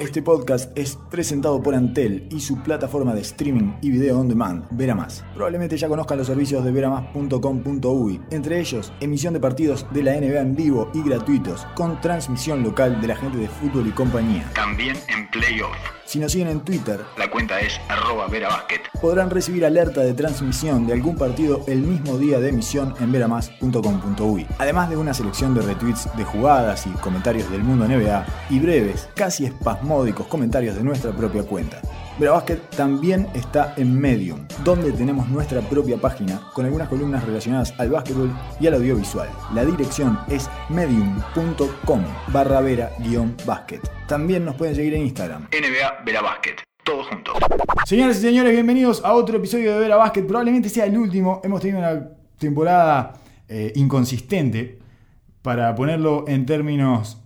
Este podcast es presentado por Antel y su plataforma de streaming y video on demand, Veramás. Probablemente ya conozcan los servicios de veramás.com.uy, entre ellos emisión de partidos de la NBA en vivo y gratuitos, con transmisión local de la gente de fútbol y compañía. También en playoff. Si nos siguen en Twitter, La cuenta es arroba verabasket. podrán recibir alerta de transmisión de algún partido el mismo día de emisión en veramás.com.uy. Además de una selección de retweets de jugadas y comentarios del mundo NBA y breves, casi espasmódicos comentarios de nuestra propia cuenta. Verabasket también está en Medium, donde tenemos nuestra propia página con algunas columnas relacionadas al básquetbol y al audiovisual. La dirección es medium.com barra vera-basket. También nos pueden seguir en Instagram. NBA Verabasket. Todo junto. Señoras y señores, bienvenidos a otro episodio de Vera Basket. Probablemente sea el último. Hemos tenido una temporada eh, inconsistente. Para ponerlo en términos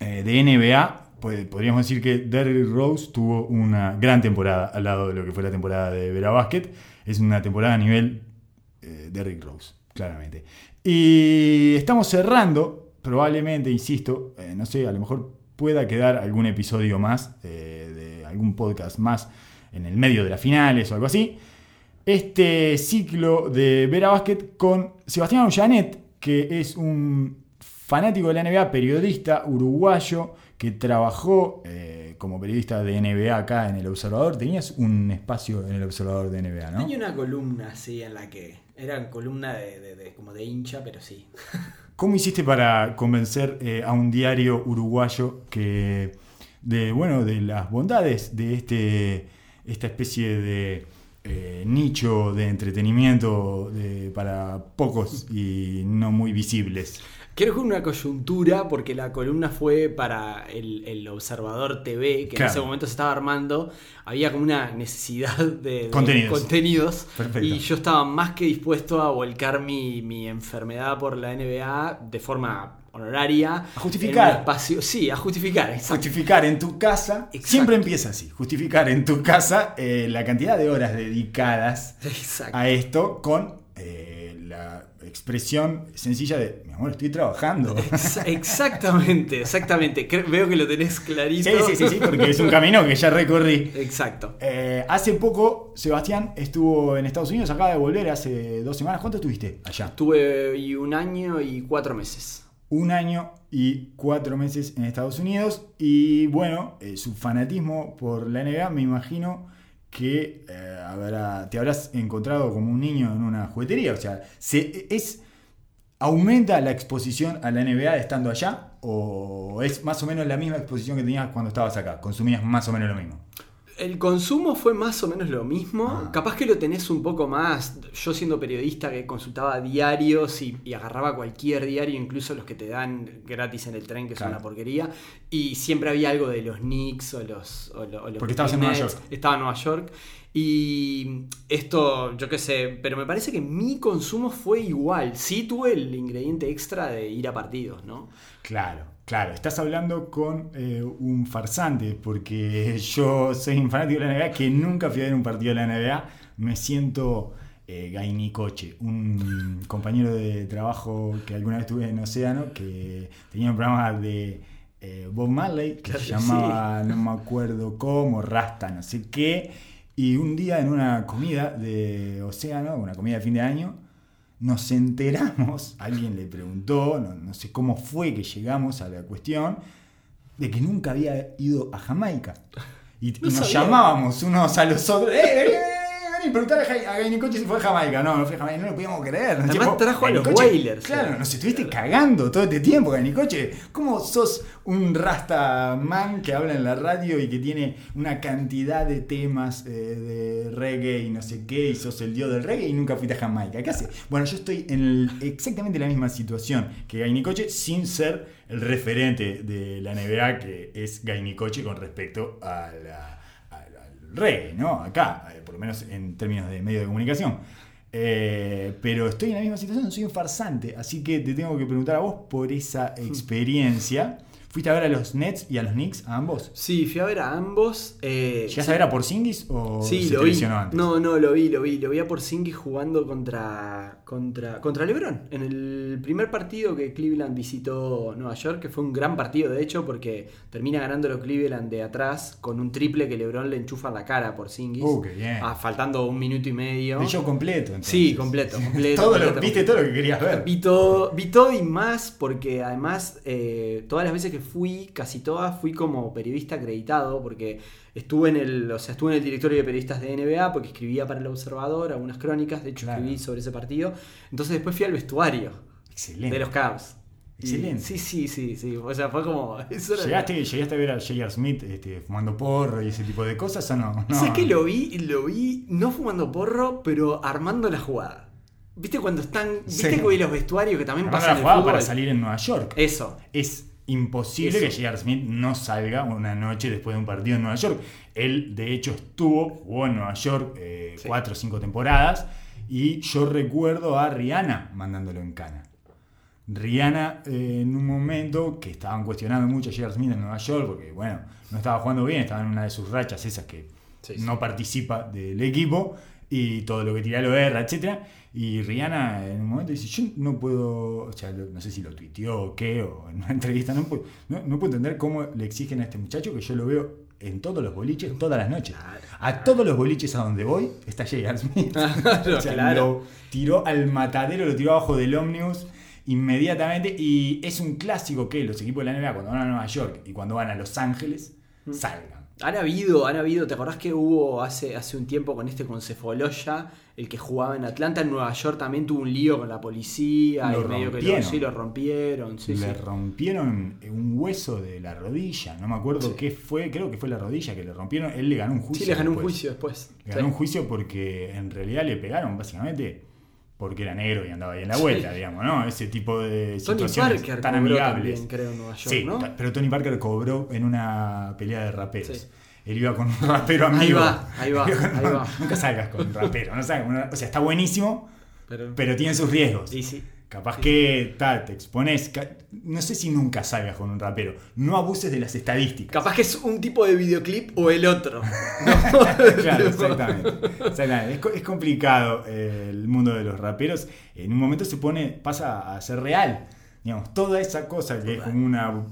eh, de NBA, pues, podríamos decir que Derrick Rose tuvo una gran temporada al lado de lo que fue la temporada de Vera Basket. Es una temporada a nivel eh, Derrick Rose, claramente. Y estamos cerrando, probablemente, insisto, eh, no sé, a lo mejor pueda quedar algún episodio más, eh, de algún podcast más en el medio de las finales o algo así. Este ciclo de Vera Basket con Sebastián Ullanet, que es un fanático de la NBA, periodista uruguayo que trabajó eh, como periodista de NBA acá en El Observador. Tenías un espacio en El Observador de NBA, ¿no? Tenía una columna así en la que era columna de, de- de- como de hincha, pero sí. ¿Cómo hiciste para convencer eh, a un diario uruguayo que de bueno de las bondades de este esta especie de eh, nicho de entretenimiento de- para pocos y no muy visibles? Creo que una coyuntura, porque la columna fue para el, el Observador TV, que Claro. en ese momento se estaba armando. Había como una necesidad de, de Contenidos. Y yo estaba más que dispuesto a volcar mi, mi enfermedad por la NBA de forma honoraria. A justificar. En un espacio, sí, a justificar, exacto. Justificar en tu casa, Exacto. siempre empieza así, justificar en tu casa eh, la cantidad de horas dedicadas Exacto. a esto con eh, expresión sencilla de, mi amor, estoy trabajando. Ex- Exactamente, exactamente. Cre- Veo que lo tenés clarito. Sí, sí, sí, sí, porque es un camino que ya recorrí. Exacto. Eh, hace poco, Sebastián estuvo en Estados Unidos, acaba de volver hace dos semanas. ¿Cuánto estuviste allá? Tuve y un año y cuatro meses. Un año y cuatro meses en Estados Unidos. Y bueno, eh, su fanatismo por la NBA, me imagino que eh, habrá- te habrás encontrado como un niño en una juguetería. O sea, se, es, ¿aumenta la exposición a la NBA estando allá? ¿O es más o menos la misma exposición que tenías cuando estabas acá? ¿Consumías más o menos lo mismo? El consumo fue más o menos lo mismo. Ah. Capaz que lo tenés un poco más. Yo siendo periodista que consultaba diarios y, y agarraba cualquier diario, incluso los que te dan gratis en el tren, que Claro. es una porquería. Y siempre había algo de los Knicks o los. O o los Porque estabas en. Nueva York. Estaba en Nueva York. Y esto, yo qué sé, pero me parece que mi consumo fue igual. Sí tuve el ingrediente extra de ir a partidos, ¿no? Claro, claro. Estás hablando con eh, un farsante, porque yo soy un fanático de la NBA que nunca fui a ver un partido de la NBA. Me siento eh, Gainicoche, un compañero de trabajo que alguna vez tuve en Océano, que tenía un programa de eh, Bob Marley, que Claro se llamaba, no me acuerdo cómo, Rasta, no sé qué. Y un día en una comida de Océano, una comida de fin de año, nos enteramos, alguien le preguntó, no, no sé cómo fue que llegamos a la cuestión, de que nunca había ido a Jamaica. Y, y No nos sabía. llamábamos unos a los otros. ¡Eh, vení, vení, vení! Preguntar a, a Gainicoche si fue a Jamaica. No, no fue a Jamaica, no lo podíamos creer. Además trajo a los Gainicoche, Wailers. Claro, nos estuviste cagando todo este tiempo, Gainicoche. ¿Cómo sos un rasta man que habla en la radio y que tiene una cantidad de temas eh, de reggae y no sé qué, y sos el dios del reggae y nunca fuiste a Jamaica? ¿Qué hace? Bueno, yo estoy en el- exactamente la misma situación que Gainicoche sin ser el referente de la NBA que es Gainicoche con respecto a la- reggae, ¿no? Acá, eh, por lo menos en términos de medio de comunicación. Eh, pero estoy en la misma situación, soy un farsante, así que te tengo que preguntar a vos por esa experiencia. ¿Fuiste a ver a los Nets y a los Knicks, a ambos? Sí, fui a ver a ambos. Eh, ¿Llegaste sí. a ver a Porzingis o Sí, se lo vi. antes? No, no, lo vi, lo vi. Lo vi a Porzingis jugando contra, contra, contra LeBron. En el primer partido que Cleveland visitó Nueva York, que fue un gran partido, de hecho, porque termina ganándolo Cleveland de atrás con un triple que LeBron le enchufa en la cara a Porzingis. Uh, qué bien. Ah, faltando un minuto y medio. De show completo, entonces. Sí, completo, completo, Todo lo- completo, viste completo. todo lo que querías ver. Vi todo, vi todo y más porque además eh, todas las veces que fui, casi todas, fui como periodista acreditado porque estuve en el, o sea, estuve en el directorio de periodistas de NBA porque escribía para el Observador algunas crónicas, de hecho Claro. escribí sobre ese partido. Entonces después fui al vestuario Excelente. de los Cavs. Excelente. sí, sí, sí, sí. O sea, fue como. ¿Llegaste, ¿Llegaste a ver a J.R. Smith este, fumando porro y ese tipo de cosas o no? no. ¿Sabes que lo vi? Lo vi no fumando porro, pero armando la jugada. ¿Viste cuando están. ¿Viste Sí. que vi los vestuarios que también pasan la el para salir en Nueva York. Eso. Es imposible que J.R. Smith no salga una noche después de un partido en Nueva York. Él, de hecho, estuvo, jugó en Nueva York eh, Sí. cuatro o cinco temporadas y yo recuerdo a Rihanna mandándolo en cana. Rihanna, eh, en un momento que estaban cuestionando mucho a J.R. Smith en Nueva York, porque, bueno, no estaba jugando bien, estaba en una de sus rachas esas que Sí, sí. no participa del equipo y todo lo que tira lo erra, etc. Y Rihanna en un momento dice, yo no puedo, o sea, no sé si lo tuiteó o qué, o en una entrevista, no puedo, no, no puedo entender cómo le exigen a este muchacho que yo lo veo en todos los boliches, todas las noches. Claro. A todos los boliches a donde voy está J.R. Smith. Claro, O sea, claro. Lo tiró al matadero, lo tiró abajo del ómnibus inmediatamente. Y es un clásico que los equipos de la NBA cuando van a Nueva York y cuando van a Los Ángeles Mm. salgan. Han habido, han habido, ¿te acordás que hubo hace, hace un tiempo con este con Cefoloya, el que jugaba en Atlanta, en Nueva York también tuvo un lío con la policía Lo y medio que lo, rompieron. sí lo rompieron, sí, le sí. rompieron un hueso de la rodilla. No me acuerdo qué fue, creo que fue la rodilla que le rompieron. Él le ganó un juicio. Sí, le ganó un juicio después. Le ganó un juicio porque en realidad le pegaron básicamente porque era negro y andaba ahí en la vuelta, digamos, ¿no? Ese tipo de Tony situaciones Parker tan cobró amigables. también, creo, en Nueva York, Sí, ¿no? pero Tony Parker cobró en una pelea de raperos. Sí. Él iba con un rapero amigo. Ahí va, ahí va, ahí va. Nunca salgas con un rapero. No salgas o sea, está buenísimo, Pero, pero tiene sus riesgos. y sí. Capaz Sí, que tal, te expones. No sé si nunca salgas con un rapero. No abuses de las estadísticas. Capaz que es un tipo de videoclip o el otro. Claro, exactamente. Exactamente. Es, es complicado eh, el mundo de los raperos. En un momento se pone, pasa a ser real. Digamos, toda esa cosa que es como una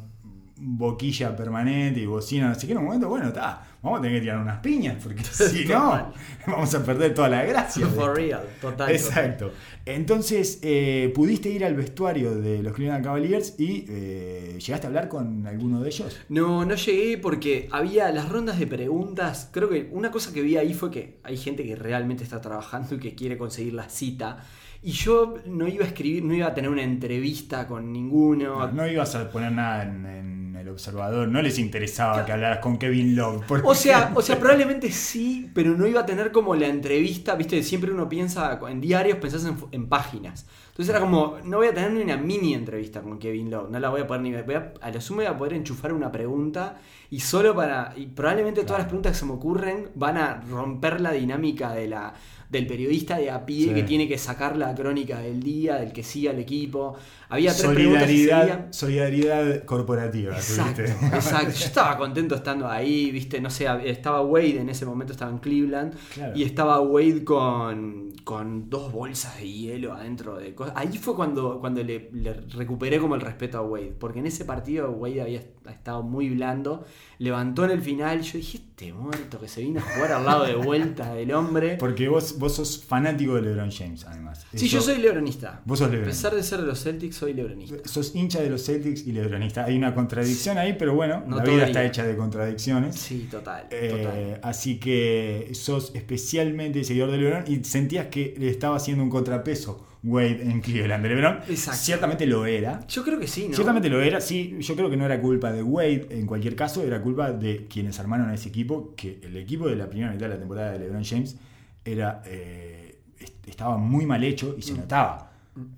boquilla permanente y bocina, no sé qué, en un momento, bueno, está, vamos a tener que tirar unas piñas, porque si no, vamos a perder toda la gracia. For real, total. Exacto. Entonces, eh, pudiste ir al vestuario de los Cleveland Cavaliers y eh, llegaste a hablar con alguno de ellos. No, no llegué porque había las rondas de preguntas. Creo que una cosa que vi ahí fue que hay gente que realmente está trabajando y que quiere conseguir la cita. Y yo no iba a escribir, no iba a tener una entrevista con ninguno. No, no ibas a poner nada en, en el observador, no les interesaba que hablaras con Kevin Love. O sea, o sea, probablemente sí, pero no iba a tener como la entrevista, viste, siempre uno piensa en diarios, pensás en, en páginas. Entonces era como, no voy a tener ni una mini entrevista con Kevin Love, no la voy a poder ni voy a, a lo sumo voy a poder enchufar una pregunta y solo para, y probablemente todas las preguntas que se me ocurren van a romper la dinámica de la del periodista de a pie Sí. que tiene que sacar la crónica del día, del que sigue al equipo. Había tres preguntas que solidaridad, seguían. solidaridad corporativa. Exacto, exacto. Yo estaba contento estando ahí, viste, no sé, estaba Wade en ese momento, estaba en Cleveland, Claro. y estaba Wade con, con dos bolsas de hielo adentro de cosas. Ahí fue cuando, cuando le, le recuperé como el respeto a Wade, porque en ese partido Wade había estado muy blando, levantó en el final, yo dije, este muerto que se vino a jugar al lado de vuelta del hombre. Porque vos, vos sos fanático de LeBron James, además. Sí, Eso- yo soy lebronista. Vos sos A lebronista. pesar de ser de los Celtics, soy lebronista. Sos hincha de los Celtics y lebronista. Hay una contradicción ahí, pero bueno, No la vida está hecha de contradicciones. Sí, total, Eh, total. así que sos especialmente seguidor de LeBron y sentías que le estaba haciendo un contrapeso Wade en Cleveland de LeBron. Exacto. Ciertamente lo era. Yo creo que sí, ¿no? Ciertamente lo era, sí. Yo creo que no era culpa de Wade, en cualquier caso, era culpa de quienes armaron a ese equipo, que el equipo de la primera mitad de la temporada de LeBron James era eh, est- estaba muy mal hecho y se notaba.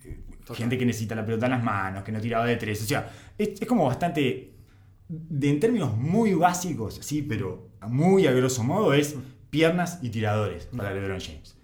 Eh, Total. Gente que necesita la pelota en las manos, que no tiraba de tres. O sea, es, es como bastante. De, en términos muy básicos, sí, pero muy a grosso modo, es piernas y tiradores para LeBron James.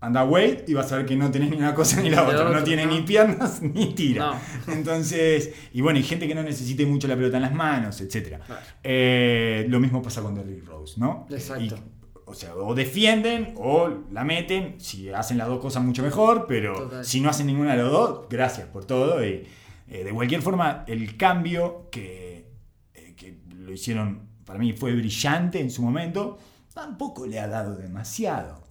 Anda Wade y vas a ver que no tenés ni una cosa ni la otra. No tiene no. ni piernas ni tira. No. Entonces, y bueno, y gente que no necesite mucho la pelota en las manos, etc. Claro. lo mismo pasa con Derrick Rose, ¿no? Exacto. Y, o sea, o defienden o la meten. Si hacen las dos cosas, mucho mejor. Pero Total. si no hacen ninguna de los dos, gracias por todo. Y eh, de cualquier forma, el cambio que, eh, que lo hicieron, para mí fue brillante en su momento, tampoco le ha dado demasiado.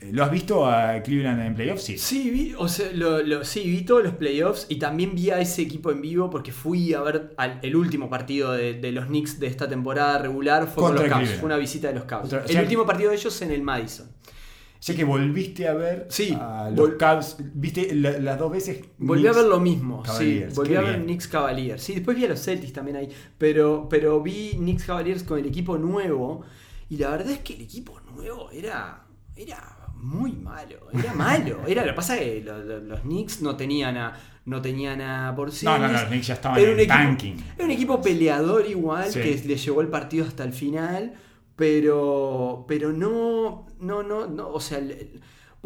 Eh, ¿Lo has visto a Cleveland en playoffs? Sí. Sí, vi, o sea, lo, lo- sí, vi todos los playoffs y también vi a ese equipo en vivo porque fui a ver al- el último partido de, de los Knicks de esta temporada regular. Fue con Contra los Cavs, fue una visita de los Cavs. O el sea- último partido de ellos en el Madison. Sé que volviste a ver Sí, a los Cavs. ¿Viste la- las dos veces? Volví a ver lo mismo, Cavaliers. sí. Volví a ver bien. Knicks Cavaliers. Sí, después vi a los Celtics también ahí. Pero, pero vi Knicks Cavaliers con el equipo nuevo. Y la verdad es que el equipo nuevo era. Era muy malo. Era malo. Era, lo que pasa es que lo- lo- los, Knicks no tenían a. No tenían a por sí. No, no, no, los Knicks ya estaban en equipo- tanking. Era un equipo peleador igual Sí. que le llevó el partido hasta el final. Pero. Pero no. No, no, no. O sea.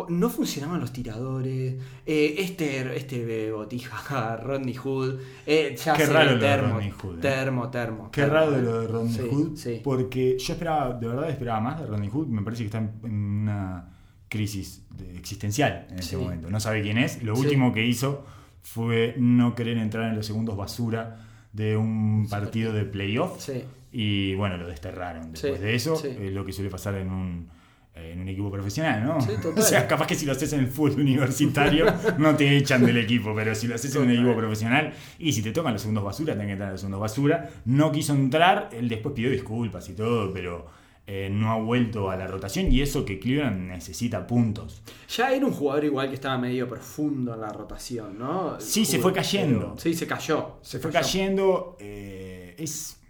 no funcionaban los tiradores. eh, este, este botija, Rodney Hood. eh, ya Qué raro lo de termo, Rodney Hood, eh. Termo, termo. Qué termo, raro lo de Rodney Sí, Hood. sí. Porque yo esperaba, de verdad esperaba más de Rodney Hood. Me parece que está en una crisis existencial en Sí. momento. No sabe quién es. Lo Sí. último que hizo fue no querer entrar en los segundos basura de un partido de playoff. Sí. Y bueno, lo desterraron después de eso. Es lo que suele pasar en un, en un equipo profesional, ¿no? Sí, total. o sea, capaz que si lo haces en el fútbol universitario no te echan del equipo, pero si lo haces en un equipo profesional y si te tocan los segundos basura, tenés que entrar en los segundos basura. No quiso entrar, él después pidió disculpas y todo, pero eh, no ha vuelto a la rotación y eso que Cleveland necesita puntos. Ya era un jugador igual que estaba medio profundo en la rotación, ¿no? Sí, se fue cayendo. pero- sí, se cayó. Se fue cayó. cayendo. eh, es,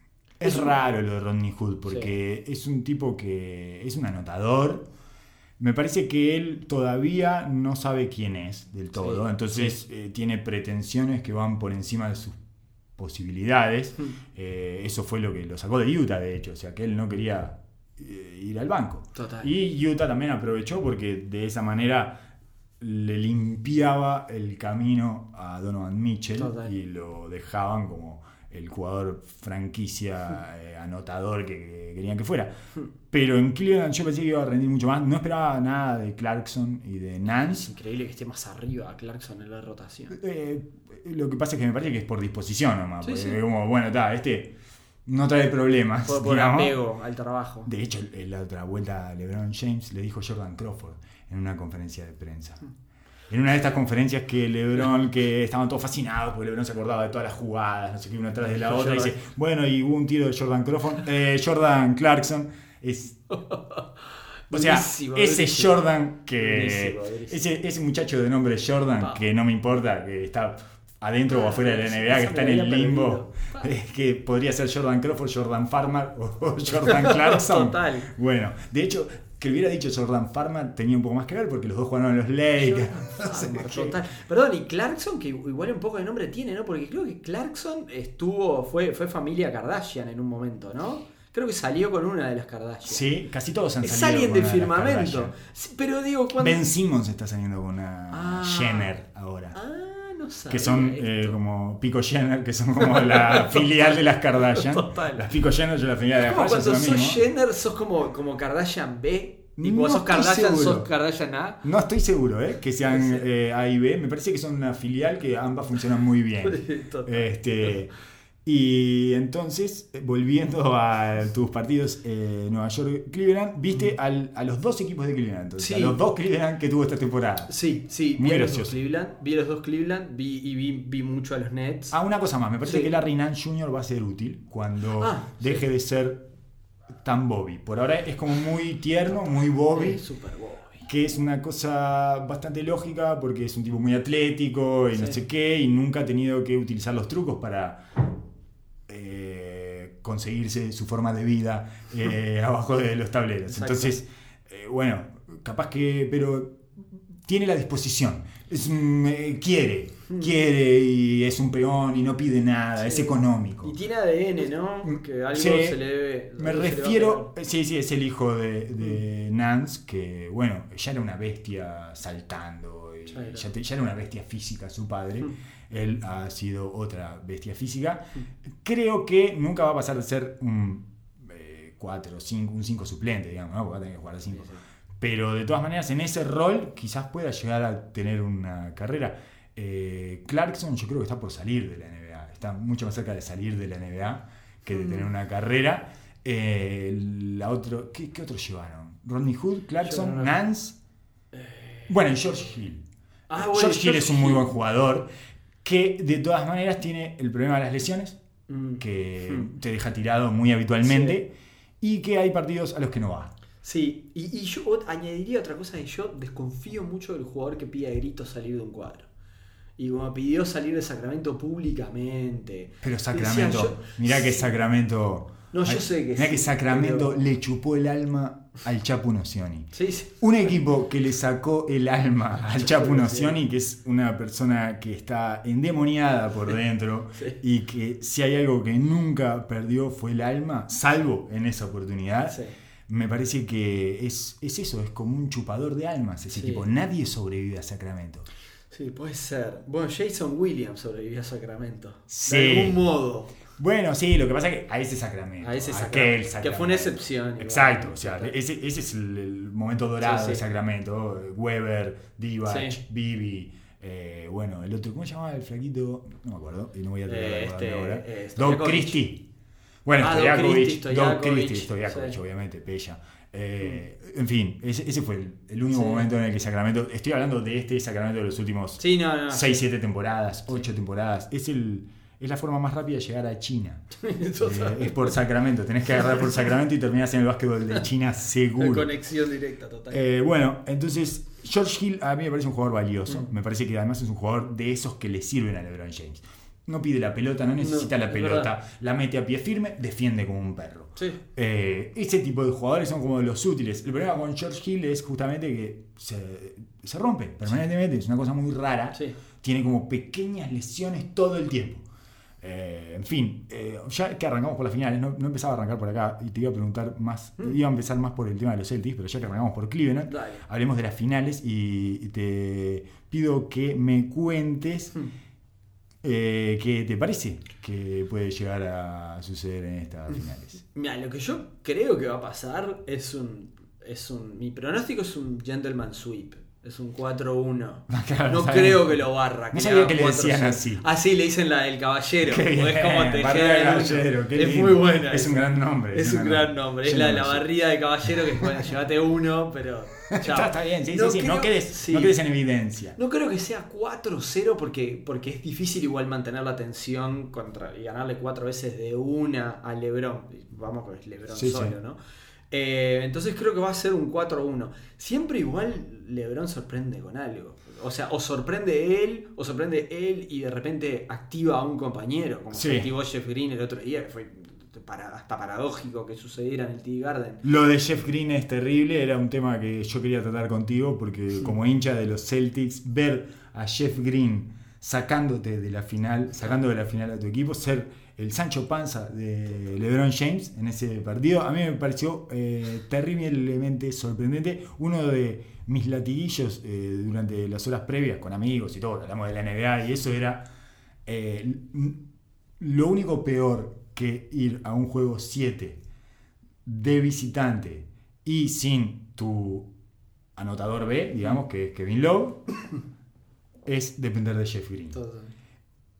es Es un- raro lo de Rodney Hood porque es un tipo que es un anotador. Me parece que él todavía no sabe quién es del todo. Sí, entonces eh, tiene pretensiones que van por encima de sus posibilidades. Mm. Eh, eso fue lo que lo sacó de Utah, de hecho. O sea, que él no quería ir al banco. Total. Y Utah también aprovechó porque de esa manera le limpiaba el camino a Donovan Mitchell Total. y lo dejaban como el jugador franquicia eh, anotador que, que querían que fuera. Pero en Cleveland yo pensé que iba a rendir mucho más. No esperaba nada de Clarkson y de Es Nance. increíble que esté más arriba Clarkson en la rotación. Eh, lo que pasa es que me parece que es por disposición nomás. Sí, es como, bueno, está, este no trae problemas. Por, por apego al trabajo. De hecho, en la otra vuelta LeBron James le dijo Jordan Crawford en una conferencia de prensa. En una de estas conferencias que LeBron, que estaban todos fascinados porque LeBron se acordaba de todas las jugadas, no sé qué, una tras de la otra, y dice, bueno, y hubo un tiro de Jordan Crawford, eh, Jordan Clarkson, es... O sea, Buenísimo, ese buenísimo. Jordan que... Buenísimo. Ese, ese muchacho de nombre Jordan, Pa. que no me importa, que está adentro o afuera de la NBA, que está en el limbo, es que podría ser Jordan Crawford, Jordan Farmer o Jordan Clarkson. Total. Bueno, de hecho, que hubiera dicho Jordan Farmer tenía un poco más que ver porque los dos jugaron en los Lakers. Farmer, total. Perdón, y Clarkson, que igual un poco de nombre tiene, ¿no? Porque creo que Clarkson estuvo, fue, fue familia Kardashian en un momento, ¿no? Creo que salió con una de las Kardashian. Sí, casi todos han salido. con del una de las firmamento. Sí, pero digo, cuando. Ben Simmons está saliendo con una Ah. Jenner ahora. Ah, no que son eh, como Pico Jenner, que son como la filial de las Kardashian. Total. Las Pico Jenner la filial de las Kardashian cuando sos mismo. Jenner, sos como, como Kardashian B. Y No sos Kardashian, seguro. sos Kardashian A. No estoy seguro, ¿eh? Que sean eh, A y B. Me parece que son una filial que ambas funcionan muy bien. Este, y entonces, eh, volviendo a tus partidos eh, Nueva York-Cleveland, viste al- a los dos equipos de Cleveland. Entonces, Sí. A los dos Cleveland que tuvo esta temporada. Sí, sí, Muy vi a los gracioso. dos Cleveland, vi a los dos Cleveland, vi, y vi, vi mucho a los Nets. Ah, una cosa más. Me parece Sí. que Larry Nance Jr. va a ser útil cuando Ah, deje de ser tan Bobby. Por ahora es como muy tierno, muy Bobby. Super Bowl. que es una cosa bastante lógica porque es un tipo muy atlético y no sé qué, y nunca ha tenido que utilizar los trucos para eh, conseguirse su forma de vida eh, abajo de los tableros. Exacto. Entonces, eh, bueno, capaz que, pero tiene la disposición. Es eh, quiere, Hmm. quiere y es un peón y no pide nada, es económico. Y tiene ADN, ¿no? Que algo Sí, se le debe. Me refiero, sí, sí, es el hijo de, de Nance, que bueno, ya era una bestia saltando, y Ya era. ya, te- ya era una bestia física su padre, Mm. Él ha sido otra bestia física. Creo que nunca va a pasar de ser un 4 5, un 5 suplente, digamos, ¿no? porque va a tener que jugar a 5. Sí, sí. Pero de todas maneras, en ese rol quizás pueda llegar a tener una carrera. Eh, Clarkson yo creo que está por salir de la NBA. Está mucho más cerca de salir de la NBA que de Mm. tener una carrera. Eh, la otro, ¿qué, qué otros llevaron? Rodney Hood, Clarkson, Nance. Bueno, y George Hill. Ah, bueno, George Hill George es un muy buen jugador que de todas maneras tiene el problema de las lesiones Mm. que Hmm. te deja tirado muy habitualmente y que hay partidos a los que no va. Sí, y, y yo añadiría otra cosa que yo desconfío mucho del jugador que pide a gritos salir de un cuadro. Y como pidió salir de Sacramento públicamente. Pero decía Sacramento, yo- mirá que. Sacramento. No, yo sé que mirá sí, que Sacramento pero- le chupó el alma al Chapu Nocioni. Sí, sí. Un equipo que le sacó el alma al Chapu Nocioni, que es una persona que está endemoniada por dentro Sí. y que si hay algo que nunca perdió fue el alma, salvo en esa oportunidad. Me parece que es, es eso, es como un chupador de almas ese equipo. Nadie sobrevive a Sacramento. Sí, puede ser. Bueno, Jason Williams sobrevivió a Sacramento. De algún modo. Bueno, sí, lo que pasa es que a ese Sacramento. A ese aquel Sacramento, que fue una excepción, igual. Exacto, o sea, ese, ese es el, el momento dorado Sí, sí. de Sacramento. Weber, Divac, Sí. Bibi. eh, bueno, el otro, ¿cómo se llamaba el flaquito? No me acuerdo, y no voy a tratar de este, ahora. eh, Stojakovic. Christie. Bueno, Ah, Stojakovic, Christie, Stojakovic, sí. obviamente, Pella. Eh, En fin, ese, ese fue el, el único Sí. momento en el que Sacramento. Estoy hablando de este Sacramento de los últimos Sí, no, no. 6, 7 temporadas, 8 temporadas. Es, el, es la forma más rápida de llegar a China. Eh, es por Sacramento. Tenés que agarrar por Sacramento y terminás en el básquetbol de China seguro. Conexión directa, total. Eh, bueno, entonces George Hill a mí me parece un jugador valioso. Mm. Me parece que además es un jugador de esos que le sirven a LeBron James. No pide la pelota, no necesita No, la pelota. verdad. La mete a pie firme, defiende como un perro. sí. Eh, ese tipo de jugadores son como los útiles. El problema con George Hill es justamente que se, se rompe permanentemente. Es una cosa muy rara. Sí. Tiene como pequeñas lesiones todo el tiempo. Eh, en fin, eh, ya que arrancamos por las finales, no, no empezaba a arrancar por acá y te iba a preguntar más, Mm. iba a empezar más por el tema de los Celtics, pero ya que arrancamos por Cleveland, Dale. hablemos de las finales y te pido que me cuentes Hmm. eh, qué te parece que puede llegar a suceder en estas Mm. finales. Mira, lo que yo creo que va a pasar es un. Es un mi pronóstico es un gentleman sweep. Es un 4-1. Claro, No sabía- creo que lo barra. No sabía que le 4-0. decían así. Ah, sí, le dicen la del caballero. Qué es como te caballero, qué Es muy buena. Es un gran nombre. Es un gran nombre. Es la de la barrida de caballero que bueno, llévate uno, pero. chao. Está, está bien, sí, sí, sí. No, quedes, sí. no quedes en evidencia. No creo que sea 4-0 porque, porque es difícil igual mantener la tensión contra, y ganarle cuatro veces de una a Lebron. Vamos con Lebron Sí, solo, sí. ¿no? Eh, entonces creo que va a ser un 4-1. Siempre igual Lebron sorprende con algo. O sea, o sorprende él, o sorprende él y de repente activa a un compañero, como Sí. que activó Jeff Green el otro día, que fue para- hasta paradójico que sucediera en el Tea Garden. Lo de Jeff Green es terrible, era un tema que yo quería tratar contigo porque como hincha de los Celtics, ver a Jeff Green sacándote de la final, sacando de la final a tu equipo, ser el Sancho Panza de LeBron James en ese partido, a mí me pareció eh, terriblemente sorprendente. Uno de mis latiguillos eh, durante las horas previas con amigos y todo, hablamos de la NBA y eso era eh, lo único peor que ir a un juego 7 de visitante y sin tu anotador B, digamos, que es Kevin Love, es depender de Jeff Green.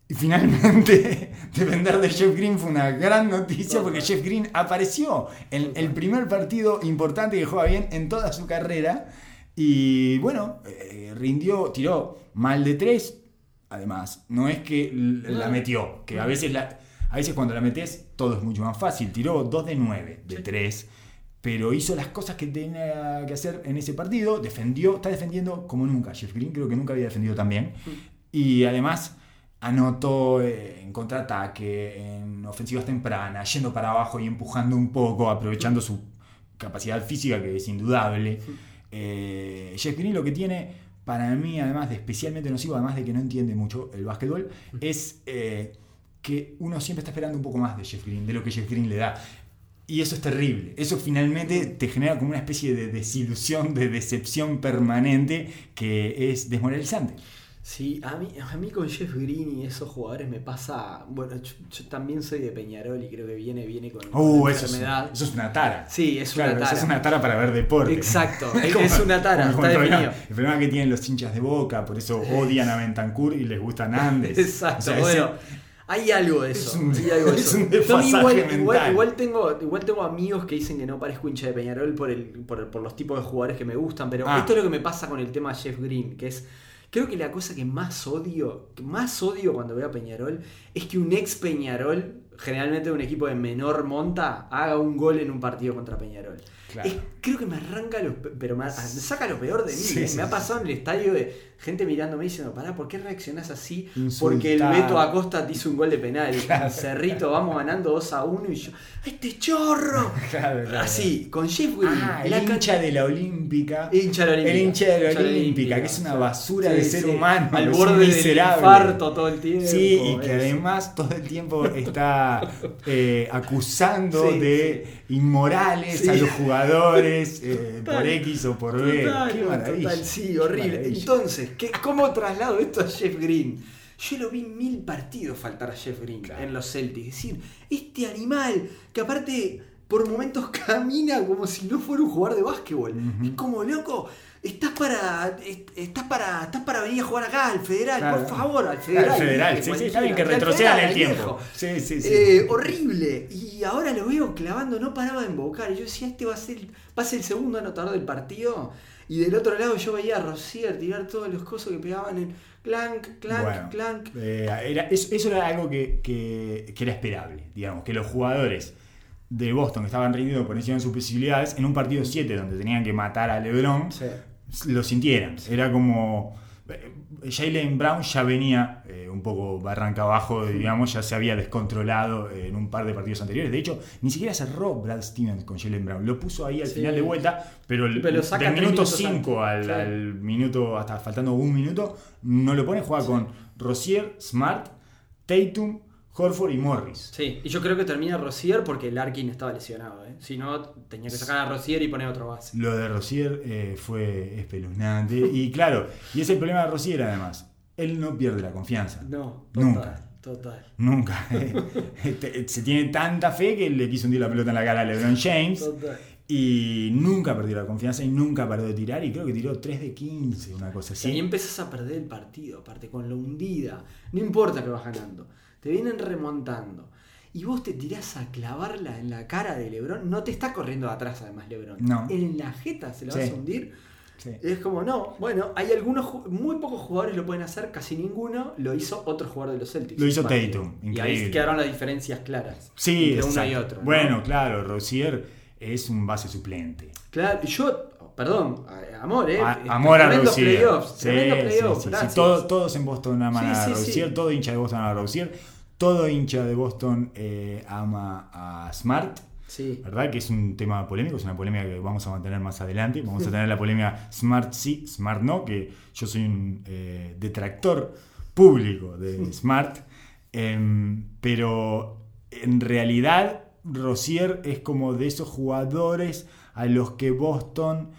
Y finalmente, depender de Jeff Green fue una gran noticia porque Jeff Green apareció en el primer partido importante que juega bien en toda su carrera. Y bueno, eh, rindió, tiró mal de tres. Además, no es que la metió, que a veces, la, a veces cuando la metes todo es mucho más fácil. Tiró 2 de 9 de 3, pero hizo las cosas que tenía que hacer en ese partido. Defendió, está defendiendo como nunca. Jeff Green creo que nunca había defendido tan bien. Y además anotó eh, en contraataque, en ofensivas tempranas, yendo para abajo y empujando un poco, aprovechando su capacidad física que es indudable. Eh, Jeff Green lo que tiene para mí, además de especialmente nocivo, además de que no entiende mucho el básquetbol, es eh, que uno siempre está esperando un poco más de Jeff Green, de lo que Jeff Green le da. Y eso es terrible. Eso finalmente te genera como una especie de desilusión, de decepción permanente que es desmoralizante. Sí, a mí, a mí con Jeff Green y esos jugadores me pasa. Bueno, yo, yo también soy de Peñarol y creo que viene, viene con, Uh, eso es, enfermedad. eso es una tara. Sí, es Claro, una eso tara. es una tara para ver deporte. Exacto, es, Como- es una tara, está el, problema, definido. el problema que tienen los hinchas de boca, por eso odian a Bentancur y les gusta Nández. Exacto, O sea, ese- bueno. Hay algo de eso. Es un- hay algo de es eso. un No, igual, mental. igual, igual tengo, igual tengo amigos que dicen que no parezco hincha de Peñarol por, el, por, por los tipos de jugadores que me gustan, pero Ah. esto es lo que me pasa con el tema Jeff Green, que es. Creo que la cosa que más odio, que más odio cuando veo a Peñarol, es que un ex Peñarol, generalmente un equipo de menor monta, haga un gol en un partido contra Peñarol. Claro. Es- creo que me arranca lo, pe- pero me, saca lo peor de mí. Sí, eh. sí, me ha sí. pasado en el estadio de gente mirándome diciendo, pará, ¿por qué reaccionás así? Insultar. Porque el Beto Acosta te hizo un gol de penal. Claro. Cerrito, vamos ganando 2 a 1 y yo, ¡este chorro! Claro. Así, con Jeff Green. Ah, el la hincha can- de la Olímpica. Hincha de la Olímpica. El hincha de la Hincha Olímpica, que es una basura de ser humano, Al borde del infarto todo el tiempo. Sí, y que eso. además todo el tiempo está eh, acusando Sí, de inmorales Sí. a los jugadores eh, por X o por B. Total, Qué maravilla. total, sí, horrible. maravilla. Entonces, ¿qué, ¿cómo traslado esto a Jeff Green? Yo lo vi mil partidos faltar a Jeff Green Claro. en los Celtics. Es decir, este animal que aparte por momentos camina como si no fuera un jugador de básquetbol. Es como, loco, estás para, est- estás para, estás para venir a jugar acá al federal, Claro. por favor, al federal. Al federal, sí, sí, está bien que retrocedan el tiempo. Sí, sí, sí. Eh, horrible. Y ahora lo veo clavando, no paraba de embocar. Y yo decía, este va a ser, va a ser el segundo anotador del partido. Y del otro lado yo veía a Rosier tirar todos los cosos que pegaban en clank, clank, Bueno, clank. eh, era- eso, eso era algo que, que- que era esperable, digamos, que los jugadores de Boston que estaban rindiendo por encima de sus posibilidades en un partido 7 donde tenían que matar a LeBron, lo sintieran. Era como. eh, Jalen Brown ya venía eh, un poco barranca abajo, digamos, ya se había descontrolado eh, en un par de partidos anteriores. De hecho, ni siquiera cerró Brad Stevens con Jalen Brown. Lo puso ahí al Sí. final de vuelta, pero, el, Pero del minuto minutos 5 al, antes. Sí. al minuto, hasta faltando un minuto, no lo pone. Juega con Rosier, Smart, Tatum, Horford y Morris. Sí, y yo creo que termina Rosier porque Larkin estaba lesionado. ¿eh? Si no, tenía que sacar a Rosier y poner otro base. Lo de Rosier eh, fue espeluznante. Y claro, y es el problema de Rosier además. Él no pierde la confianza. No, total, Nunca. total. Nunca. Este, Se tiene tanta fe que le quiso hundir la pelota en la cara a LeBron James. Total. Y nunca perdió la confianza y nunca paró de tirar. Y creo que tiró 3 de 15, una cosa Y ahí así. empezás a perder el partido, aparte con lo hundida. No importa que vas ganando. Te vienen remontando. Y vos te tirás a clavarla en la cara de Lebron. No te está corriendo de atrás, además, Lebron. No. En la jeta se la Sí. vas a hundir. Sí. Es como, no, bueno, hay algunos, muy pocos jugadores lo pueden hacer, casi ninguno. Lo hizo otro jugador de los Celtics. Lo hizo. Tatum, Y increíble. ahí quedaron las diferencias claras. Sí, entre uno y exacto. otro. ¿no? Bueno, claro, Rosier es un base suplente. Claro, y yo, perdón, amor, ¿eh? A- amor a Rosier. playoffs, Sí, playoffs, sí, sí. gracias. Todo- todos en Boston aman a Rosier, todo hincha de Boston a Rosier, todo hincha de Boston eh, ama a Smart. Sí. ¿Verdad? Que es un tema polémico, es una polémica que vamos a mantener más adelante. Vamos a tener la polémica Smart sí, Smart no, que yo soy un eh, detractor público de Smart. Em, pero en realidad, Rosier es como de esos jugadores a los que Boston,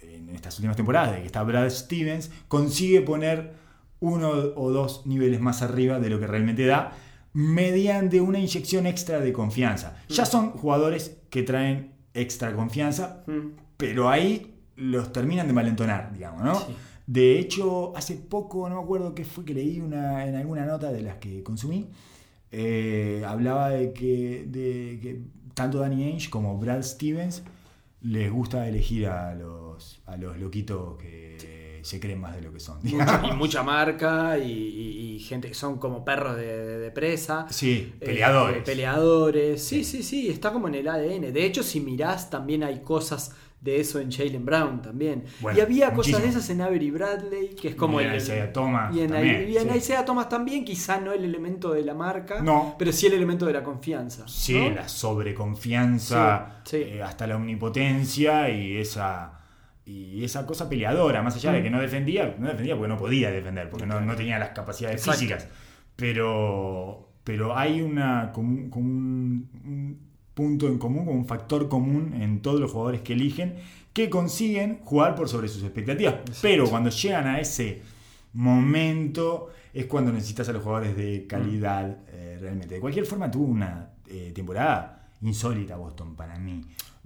en estas últimas temporadas, de que está Brad Stevens, consigue poner uno o dos niveles más arriba de lo que realmente da mediante una inyección extra de confianza. Ya son jugadores que traen extra confianza, Mm. pero ahí los terminan de malentonar, digamos, ¿no? Sí. De hecho, hace poco, no me acuerdo qué fue que leí una, en alguna nota de las que consumí, eh, hablaba de que, de que tanto Danny Ainge como Brad Stevens les gusta elegir a los, a los loquitos que se creen más de lo que son. Mucha, y mucha marca y, y- y gente que son como perros de, de- de presa. Sí, Eh, peleadores. peleadores. Sí, sí, sí, está como en el ADN. De hecho, si mirás, también hay cosas de eso en Jalen Brown también. Bueno, y había muchísimo. cosas de esas en Avery Bradley, que es como Y en el. Isaiah Thomas Y en, también, y en sí. Isaiah Thomas también, quizá no el elemento de la marca, No. pero sí el elemento de la confianza. Sí, ¿no? la sobreconfianza Sí, sí. eh, hasta la omnipotencia y esa y esa cosa peleadora, más allá de que no defendía, no defendía porque no podía defender, porque no, no tenía las capacidades Exacto. físicas. Pero, pero hay una, como, un- como un, un punto en común, como un factor común en todos los jugadores que eligen, que consiguen jugar por sobre sus expectativas. Pero cuando llegan a ese momento es cuando necesitas a los jugadores de calidad eh, realmente. De cualquier forma, tuvo una eh, temporada insólita Boston para mí.